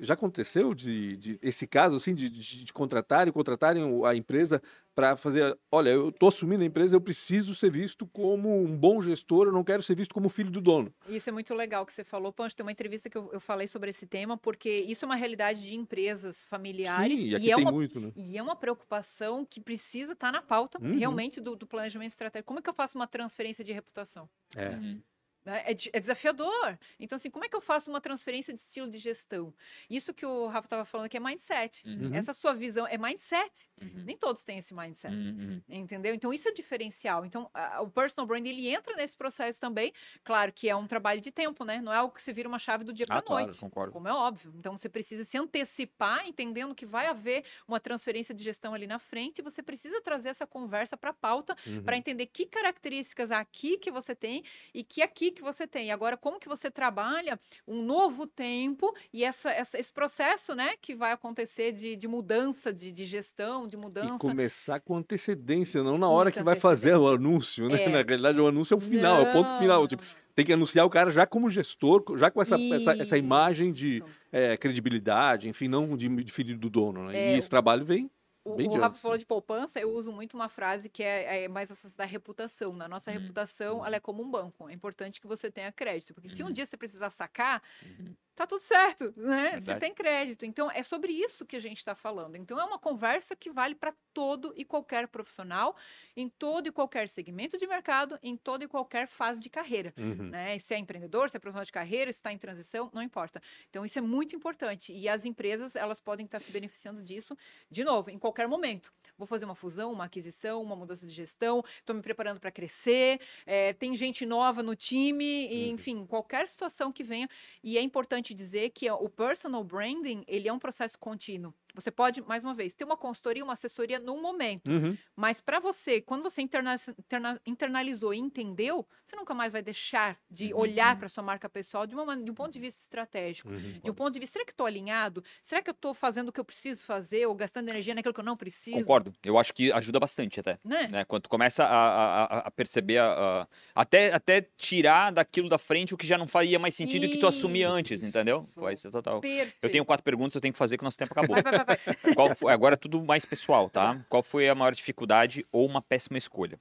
Já aconteceu de, de- esse caso assim de, de, de contratarem, contratarem a empresa para fazer, olha, eu estou assumindo a empresa, eu preciso ser visto como um bom gestor, eu não quero ser visto como filho do dono. Isso é muito legal que você falou, Pancho. Tem uma entrevista que eu, eu falei sobre esse tema, porque isso é uma realidade de empresas familiares Sim, e e, é uma, muito, né? e é uma preocupação que precisa estar na pauta Uhum. realmente do, do planejamento estratégico. Como é que eu faço uma transferência de reputação? É. Uhum. Né? É, é desafiador. Então, assim, como é que eu faço uma transferência de estilo de gestão? Isso que o Rafa estava falando que é mindset. Uhum. Essa sua visão é mindset. Uhum. Nem todos têm esse mindset. Uhum. Entendeu? Então, isso é diferencial. Então, a- o personal brand, ele entra nesse processo também. Claro que é um trabalho de tempo, né? Não é algo que você vira uma chave do dia Ah, para claro. noite. Concordo. Como é óbvio. Então, você precisa se antecipar, entendendo que vai haver uma transferência de gestão ali na frente. E você precisa trazer essa conversa para a pauta, Uhum. para entender que características aqui que você tem e que aqui que você tem. E agora, como que você trabalha um novo tempo e essa, essa- esse processo, né? Que vai acontecer de, de mudança, de, de gestão, de E mudança. começar com antecedência, não na hora Muita que vai fazer o anúncio, né? É. Na realidade, o anúncio é o final, é o ponto final. Não, Tipo, não, tem que anunciar o cara já como gestor, já com essa, essa, essa imagem de é, credibilidade, enfim, não de, de filho do dono, né? É, e esse trabalho vem O, Bem o de Rafa falou né? de poupança, eu uso muito uma frase que é, é mais associada à reputação. Na nossa Uhum. reputação, ela é como um banco. É importante que você tenha crédito, porque se um Uhum. dia você precisar sacar, Uhum. Tá tudo certo, né? Você Verdade. tem crédito. Então, é sobre isso que a gente está falando. Então, é uma conversa que vale para todo e qualquer profissional, em todo e qualquer segmento de mercado, em toda e qualquer fase de carreira. Uhum. Né? Se é empreendedor, se é profissional de carreira, se está em transição, não importa. Então, isso é muito importante. E as empresas, elas podem estar se beneficiando disso, de novo, em qualquer momento. Vou fazer uma fusão, uma aquisição, uma mudança de gestão, estou me preparando para crescer, eh, tem gente nova no time, e, Uhum. enfim, qualquer situação que venha. E é importante dizer que o personal branding, ele é um processo contínuo. Você pode, mais uma vez, ter uma consultoria, uma assessoria num momento. Uhum. Mas para você, quando você interna- interna- internalizou e entendeu, você nunca mais vai deixar de Uhum, olhar uhum. para sua marca pessoal de, uma, de um ponto de vista estratégico. Uhum. De um ponto de vista, será que estou alinhado? Será que eu estou fazendo o que eu preciso fazer ou gastando energia naquilo que eu não preciso? Concordo. Eu acho que ajuda bastante até. Né? né? Quando tu começa a, a- a- perceber, a- até, até tirar daquilo da frente o que já não faria mais sentido e que tu assumia antes, entendeu? Ser total. Perfeito. Eu tenho quatro perguntas, eu tenho que fazer que o nosso tempo acabou. Vai, vai, vai. Qual foi- agora é tudo mais pessoal, tá? Qual foi a maior dificuldade ou uma péssima escolha?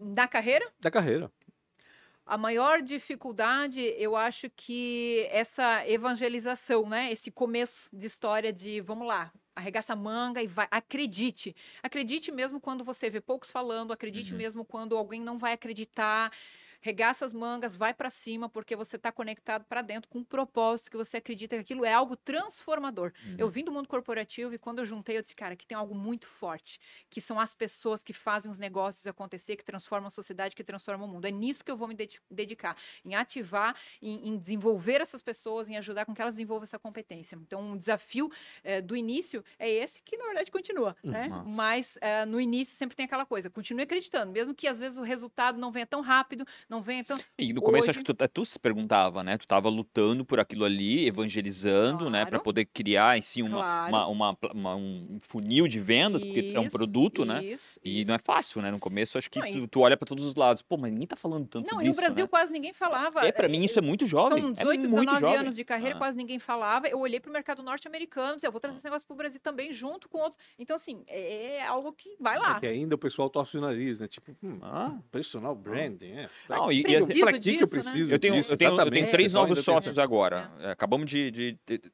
Na carreira? Da carreira. A maior dificuldade, eu acho que essa evangelização, né? Esse começo de história de, vamos lá, arregaça a manga e vai, acredite. Acredite mesmo quando você vê poucos falando, acredite Uhum. mesmo quando alguém não vai acreditar. Regaça as mangas, vai para cima, porque você está conectado para dentro com um propósito que você acredita que aquilo é algo transformador. Eu vim do mundo corporativo e quando eu juntei, eu disse, cara, que tem algo muito forte, que são as pessoas que fazem os negócios acontecer, que transformam a sociedade, que transformam o mundo. É nisso que eu vou me dedi- dedicar, em ativar, em, em desenvolver essas pessoas, em ajudar com que elas desenvolvam essa competência. Então, um desafio eh, do início é esse, que na verdade continua, né? Massa. Mas eh, no início sempre tem aquela coisa, continue acreditando, mesmo que às vezes o resultado não venha tão rápido, não vem. Então, E no começo acho Hoje- que tu, tu se perguntava, né? Tu tava lutando por aquilo ali, evangelizando, né? Pra Claro. poder criar em si uma, Claro. uma, uma uma- um funil de vendas, porque é um Isso, produto, né? isso, E não é isso. fácil, né? No começo acho que Não, tu, tu olha pra todos os lados. Pô, mas ninguém tá falando tanto Não, disso, e no Brasil né? quase ninguém falava. É, pra mim isso é muito jovem. São é 18, muito 19 jovem. anos de carreira, Ah. quase ninguém falava. Eu olhei pro mercado norte-americano, disse, eu vou trazer esse negócio pro Brasil também, junto com outros. Então, assim, é, é algo que vai lá. É que ainda o pessoal torce o nariz, né? Tipo, hum, Ah. personal branding, é. Pra Não, e- e- pra que que eu Preciso disso, né? preciso Eu tenho, disso? eu tenho, eu tenho três pessoal novos sócios agora. É, Acabamos de. de- de- de-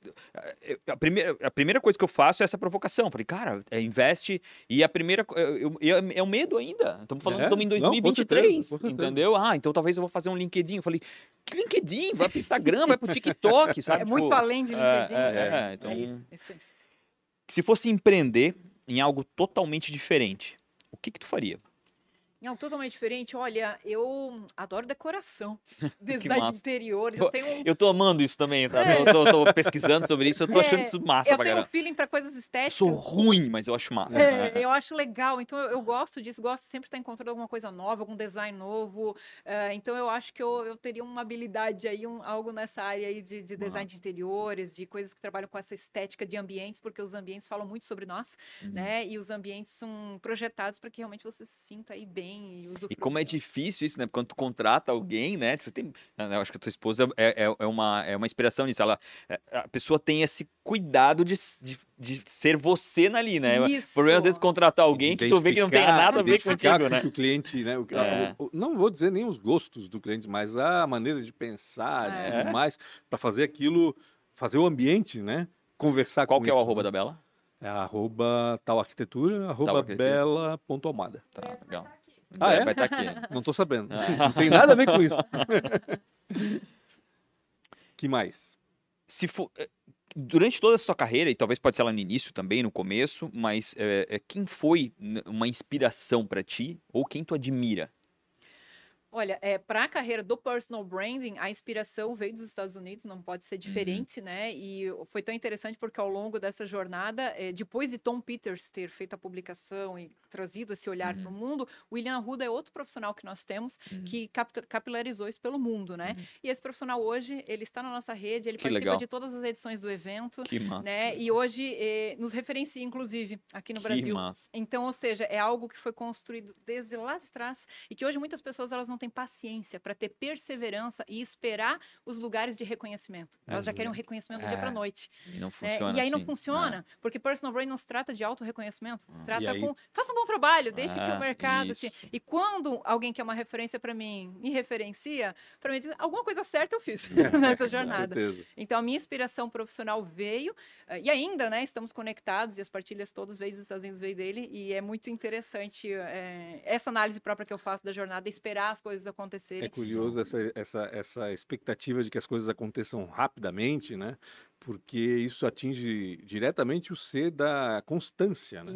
é, a, primeira, a primeira coisa que eu faço é essa provocação. Falei, cara, é, investe. E a primeira. co- eu- eu- é, é o medo ainda. Estamos falando É? estamos em Não, com 2023. certeza, com certeza. entendeu? Ah, então talvez eu vou fazer um LinkedIn. Eu falei, que LinkedIn? Vai pro Instagram, vai pro TikTok, sabe? É Tipo, muito além de é, LinkedIn. é, né? é, então- É isso, isso. Se fosse empreender em algo totalmente diferente, o que, que tu faria? Não, totalmente diferente. Olha, eu adoro decoração, design de interiores. Eu tenho um Eu tô amando isso também, tá? Eu tô, tô pesquisando sobre isso, eu tô achando É, isso massa eu pra tenho um feeling para coisas Eu estéticas. sou ruim, mas eu acho massa. É, eu acho legal, então eu, eu gosto disso, gosto sempre de estar encontrando alguma coisa nova, algum design novo. eh, então eu acho que eu, eu teria uma habilidade aí, um- algo nessa área aí de, de design de interiores, de coisas que trabalham com essa estética de ambientes, porque os ambientes falam muito sobre nós, Uhum. né? E os ambientes são projetados para que realmente você se sinta aí bem e E usufrua. como é difícil isso, né? Quando tu contrata alguém, né? Tipo, tem, eu acho que a tua esposa é, é, é uma, é uma inspiração nisso. Ela, é, a pessoa tem esse cuidado de, de, de ser você ali, né? O problema é às vezes Isso. contratar alguém que tu vê que não tem nada a ver contigo, com né? que o cliente, né? o É. o- o- não vou dizer nem os gostos do cliente, mas a maneira de pensar e É. tudo mais, para fazer aquilo, fazer o ambiente, né? Conversar Qual com que é o isso, arroba né? da Bela? É arroba tal arquitetura, arroba bela.almada. Tá, legal. Ah, é? Vai estar aqui. Não tô sabendo. Ah. Não tem nada a ver com isso. que mais? Se for, eh, durante toda essa tua carreira, e talvez pode ser lá no início também, no começo, mas eh, quem foi uma inspiração pra ti ou quem tu admira? Olha, é, para a carreira do personal branding, a inspiração veio dos Estados Unidos, não pode Uhum. ser diferente, né? E foi tão interessante porque ao longo dessa jornada, eh, depois de Tom Peters ter feito a publicação e trazido esse olhar Uhum. para o mundo, William Arruda é outro profissional que nós temos Uhum. que capta- capilarizou isso pelo mundo, né? Uhum. E esse profissional hoje, ele está na nossa rede, ele Que participa legal. de todas as edições do evento, Que massa. né? E hoje eh, nos referencia, inclusive, aqui no que Brasil. massa. Então, ou seja, é algo que foi construído desde lá de trás e que hoje muitas pessoas elas não têm paciência para ter perseverança e esperar os lugares de reconhecimento. Elas já querem um reconhecimento do dia para É, noite. E não né? funciona E aí não assim. funciona, porque personal brand não se trata de auto-reconhecimento, se Ah. trata aí- com faça um bom trabalho, deixa que Ah, o mercado te... isso. E quando alguém que é uma referência para mim me referencia, para mim diz, alguma coisa certa eu fiz nessa Com jornada. Então, a minha inspiração profissional veio, eh, e ainda, né, estamos conectados, e as partilhas todas vezes sozinhos veio dele, e é muito interessante eh, essa análise própria que eu faço da jornada, esperar as coisas É acontecerem. curioso essa, essa, essa expectativa de que as coisas aconteçam rapidamente, né? Porque isso atinge diretamente o C da constância, né?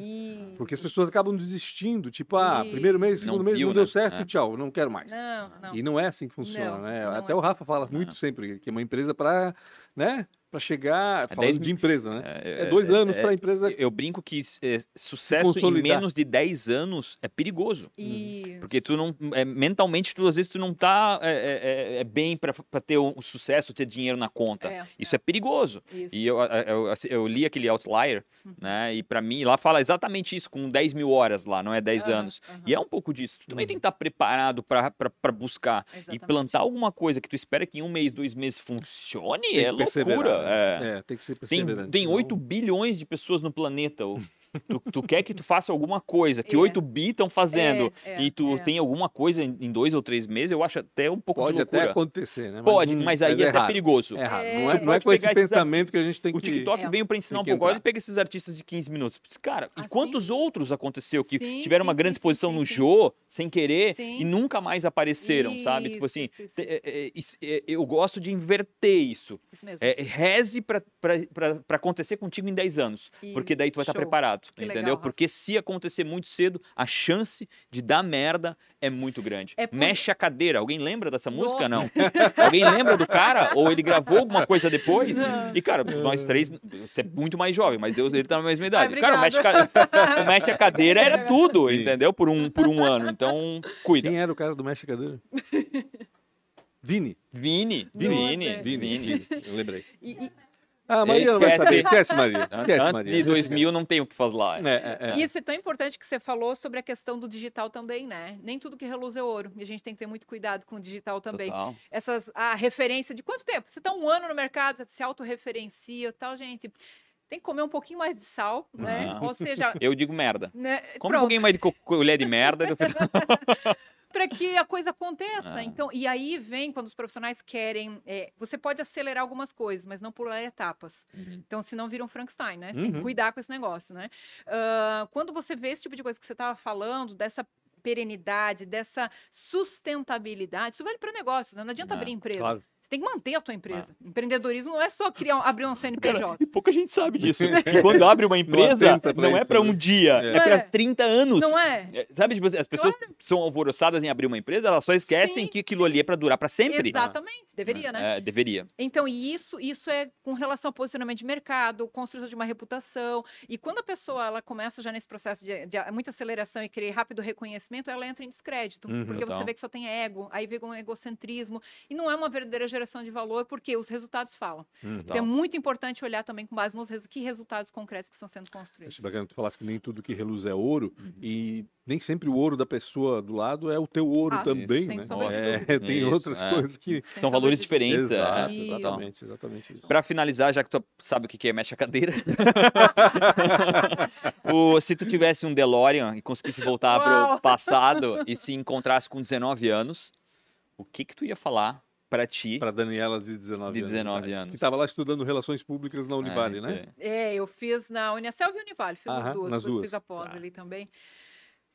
Porque as pessoas acabam desistindo, tipo, ah, primeiro mês, Não segundo mês viu, não deu né? certo, É. tchau, não quero mais. Não, não. E não é assim que funciona, Não, né? não Até é o assim. Rafa fala muito sempre que é uma empresa para, né? Para chegar, É falando 10 de empresa, né? É, É dois anos é- para a empresa Eu brinco que é, sucesso em menos de 10 anos é perigoso. E... Porque tu não. é, mentalmente, tu, às vezes, tu não tá é, é, é bem pra pra ter um sucesso, ter dinheiro na conta. É, Isso é, perigoso. Isso. E eu, eu, eu- eu li aquele Outlier, Uhum. né? E pra mim, lá fala exatamente isso, com 10 mil horas lá, não é 10 Aham, anos. aham. E é um pouco disso. Tu também Uhum. tem que estar preparado pra pra- pra buscar. E Exatamente. plantar alguma coisa que tu espera que em um mês, dois meses funcione, é loucura. É. É, tem que ser Tem, perseverante. tem senão- 8 bilhões de pessoas no planeta. tu, tu quer que tu faça alguma coisa que É. 8 bi estão fazendo É, é, e tu é. tem alguma coisa em, em dois ou três meses, eu acho até um pouco Pode de loucura. até acontecer, né? Pode, não- mas aí é, até errado. perigoso. É errado. É, não é, não é pode com esse pensamento que a gente tem O que. TikTok É. veio para ensinar um pouco. Olha, pega esses artistas de 15 minutos. Cara, e Ah, quantos outros aconteceu que Sim, tiveram uma sim, grande sim, exposição sim, no. Jô, sem querer, Sim. e nunca mais apareceram, sabe? Tipo Isso, assim, isso, isso, isso. é- é- isso- é- eu gosto de inverter isso. Isso mesmo. É, reze para acontecer contigo em 10 anos. Porque Isso, daí tu vai estar show. Que entendeu? legal, porque se acontecer muito cedo, a chance de dar merda é muito grande. É por- Mexe a cadeira. Alguém lembra dessa música? Nossa. Não. Alguém lembra do cara? Ou ele gravou alguma coisa depois? Não. E, cara, nós três, você é muito mais jovem, mas eu, ele tá na mesma idade. Ai, cara, o mexe, ca- mexe a cadeira era tudo, Sim. entendeu? Por um, por um ano. Então, cuida. Quem era o cara do Mexe Cadeira? Vini. Vini, Vini, é. Vini, Vini. Vini. Eu lembrei. E- e- Ah, Maria não vai saber. Esquece, Maria. Esquece, Antes Maria. de 2000 não tem o que falar. É, é, é. E isso é tão importante que você falou sobre a questão do digital também, né? Nem tudo que reluz é ouro. E a gente tem que ter muito cuidado com o digital também. Total. Essas, a referência de quanto tempo? Você está um ano no mercado, você se autorreferencia e tal, gente. Tem que comer um pouquinho mais de sal, né? Ah. Ou seja, Eu digo merda. né? Come um pouquinho mais de co- colher de merda. para que a coisa aconteça. Ah. Então, e aí vem quando os profissionais querem. é, você pode acelerar algumas coisas, mas não pular etapas. Uhum. Então, se não vira um Frankenstein, né? Você tem que Uhum. cuidar com esse negócio, né? Ah, quando você vê esse tipo de coisa que você estava falando, dessa perenidade, dessa sustentabilidade, isso vale para negócios, né? Não adianta É, abrir empresa. Claro. Você tem que manter a tua empresa. Empreendedorismo não é só criar, abrir um CNPJ. E pouca gente sabe disso. E quando abre uma empresa, pra não é pra né? um dia, É. é, pra É. 30 anos. Não é? É, Sabe, tipo, as pessoas são alvoroçadas em abrir uma empresa, elas só esquecem Sim, que aquilo ali é pra durar pra sempre. Exatamente, deveria, né? É, deveria. Então, e isso, isso é com relação ao posicionamento de mercado, construção de uma reputação. E quando a pessoa ela começa já nesse processo de, de muita aceleração e querer rápido reconhecimento, ela entra em descrédito. Uhum. porque Total. você vê que só tem ego, aí vem um egocentrismo. E não é uma verdadeira geração de valor, porque os resultados falam. Uhum. Então, é muito importante olhar também com base nos resu que resultados concretos que estão sendo construídos. Acho bacana que tu falasse que nem tudo que reluz é ouro Uhum. e nem sempre o ouro da pessoa do lado é o teu ouro Ah, também, sem né? É, tem Isso, outras é. coisas que... Sem São valores de diferentes. é. Exato, Isso. exatamente, exatamente isso. Pra finalizar, já que tu sabe o que que é mexe a cadeira. o, se tu tivesse um DeLorean e conseguisse voltar Uau! pro passado e se encontrasse com 19 anos, o que que tu ia falar pra ti? Para Daniela de 19 De anos. 19 idade, anos. Que estava lá estudando relações públicas na Univale, É, né? É, eu fiz na Unicelv e Univale, fiz Aham, as duas, nas depois duas. fiz a pós Tá. ali também.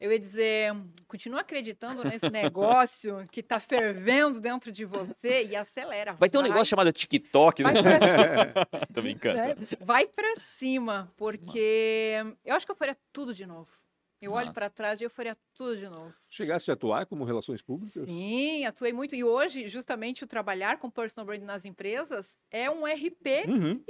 Eu ia dizer, continua acreditando nesse negócio que tá fervendo dentro de você e acelera. Vai ter um negócio chamado TikTok, né? vai Tô brincando. Vai pra cima, porque eu acho que eu faria tudo de novo. Eu olho pra trás e eu faria tudo de novo. Chegasse a atuar como relações públicas? Sim, atuei muito. E hoje, justamente, o trabalhar com personal branding nas empresas é um RP Uhum.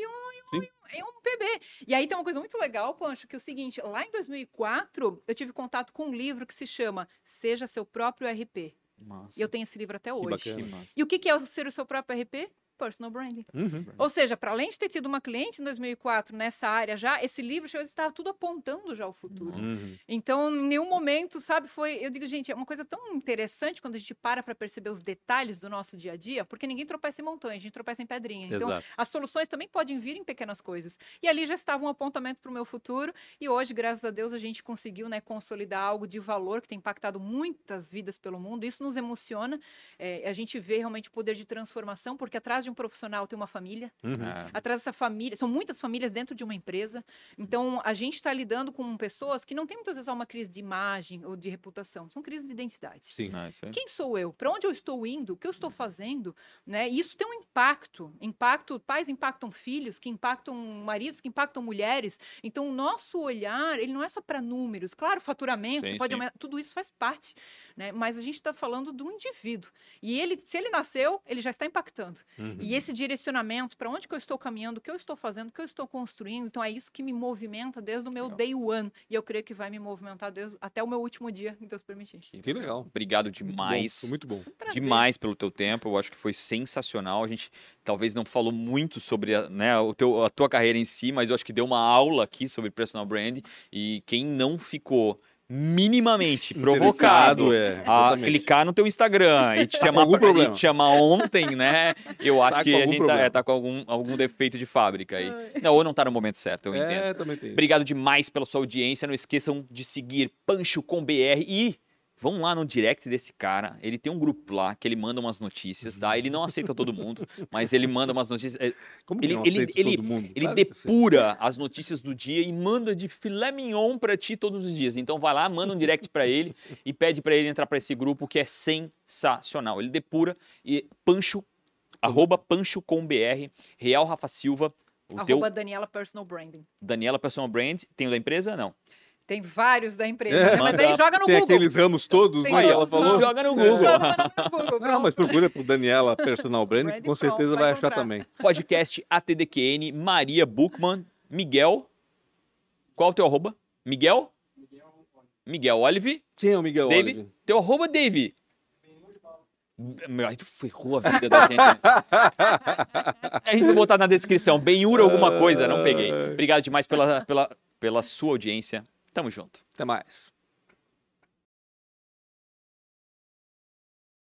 é um PB. E aí tem uma coisa muito legal, Pancho, que é o seguinte, lá em 2004, eu tive contato com um livro que se chama Seja Seu Próprio RP. Massa. E eu tenho esse livro até hoje. E o que que é ser o seu próprio RP? Personal branding. Uhum. Ou seja, para além de ter tido uma cliente em 2004 nessa área já, esse livro já estava tudo apontando já o futuro. Uhum. Então, em nenhum momento, sabe, foi. Eu digo, gente, é uma coisa tão interessante quando a gente para para perceber os detalhes do nosso dia a dia, porque ninguém tropeça em montanha, a gente tropeça em pedrinha. Então, Exato. as soluções também podem vir em pequenas coisas. E ali já estava um apontamento para o meu futuro. E hoje, graças a Deus, a gente conseguiu né, consolidar algo de valor que tem impactado muitas vidas pelo mundo. Isso nos emociona. É, a gente vê realmente o poder de transformação, porque atrás de um profissional tem uma família. Uhum. É. Atrás dessa família, são muitas famílias dentro de uma empresa. Então, a gente está lidando com pessoas que não têm muitas vezes uma crise de imagem ou de reputação, são crises de identidade. Sim. É, isso aí. Quem sou eu? Para onde eu estou indo? O que eu estou fazendo? Né? E isso tem um impacto. Impacto, pais impactam filhos, que impactam maridos, que impactam mulheres. Então, o nosso olhar, ele não é só para números. Claro, faturamento, Sim, pode sim. aumentar, tudo isso faz parte. Né? Mas a gente está falando do indivíduo. E ele, se ele nasceu, ele já está impactando. Uhum. E esse direcionamento, para onde que eu estou caminhando, o que eu estou fazendo, o que eu estou construindo, então é isso que me movimenta desde o meu Legal. day one. E eu creio que vai me movimentar desde, até o meu último dia, Deus permitir. Que legal. Obrigado Muito bom, demais. foi muito bom. Demais pelo teu tempo. Eu acho que foi sensacional. A gente talvez não falou muito sobre a, né, o teu, a tua carreira em si, mas eu acho que deu uma aula aqui sobre personal brand. E quem não ficou minimamente provocado é, a clicar no teu Instagram e te chamar, algum pra- e te chamar ontem, né? Eu acho Tá que a gente tá, é, tá com algum, algum defeito de fábrica aí. Não, ou não tá no momento certo, eu entendo. É, também tem. isso. Obrigado demais pela sua audiência. Não esqueçam de seguir Pancho com BR e vão lá no direct desse cara. Ele tem um grupo lá que ele manda umas notícias, tá? Ele não aceita todo mundo, mas ele manda umas notícias. é, Como que ele- não ele- aceita ele- todo mundo? Ele Claro que depura as notícias do dia e manda de filé mignon pra ti todos os dias. Então vai lá, manda um direct pra ele e pede pra ele entrar pra esse grupo que é sensacional. Ele depura e Pancho arroba Pancho com BR, Real Rafa Silva, o teu Arroba Daniela Personal Branding. Daniela Personal Brand, tem o da empresa? Não. Tem vários da empresa, É. né? mas aí Manda- joga no Tem Google. aqueles ramos todos, Tem né? que Ela falou. não. Joga no Joga Google. no Google, Não, mas procura por Daniela Personal Branding, que com certeza vai vai achar também. Podcast ATDQN, Maria Buchmann, Miguel. Qual o teu arroba? Miguel? Miguel Olive. Quem é o Miguel David? Olive? Teu arroba, Dave. Meu, aí tu ferrou a vida da gente. né? a gente vai botar na descrição. Benhur alguma coisa, não peguei. Obrigado demais pela, pela, pela sua audiência. Tamo junto. Até mais.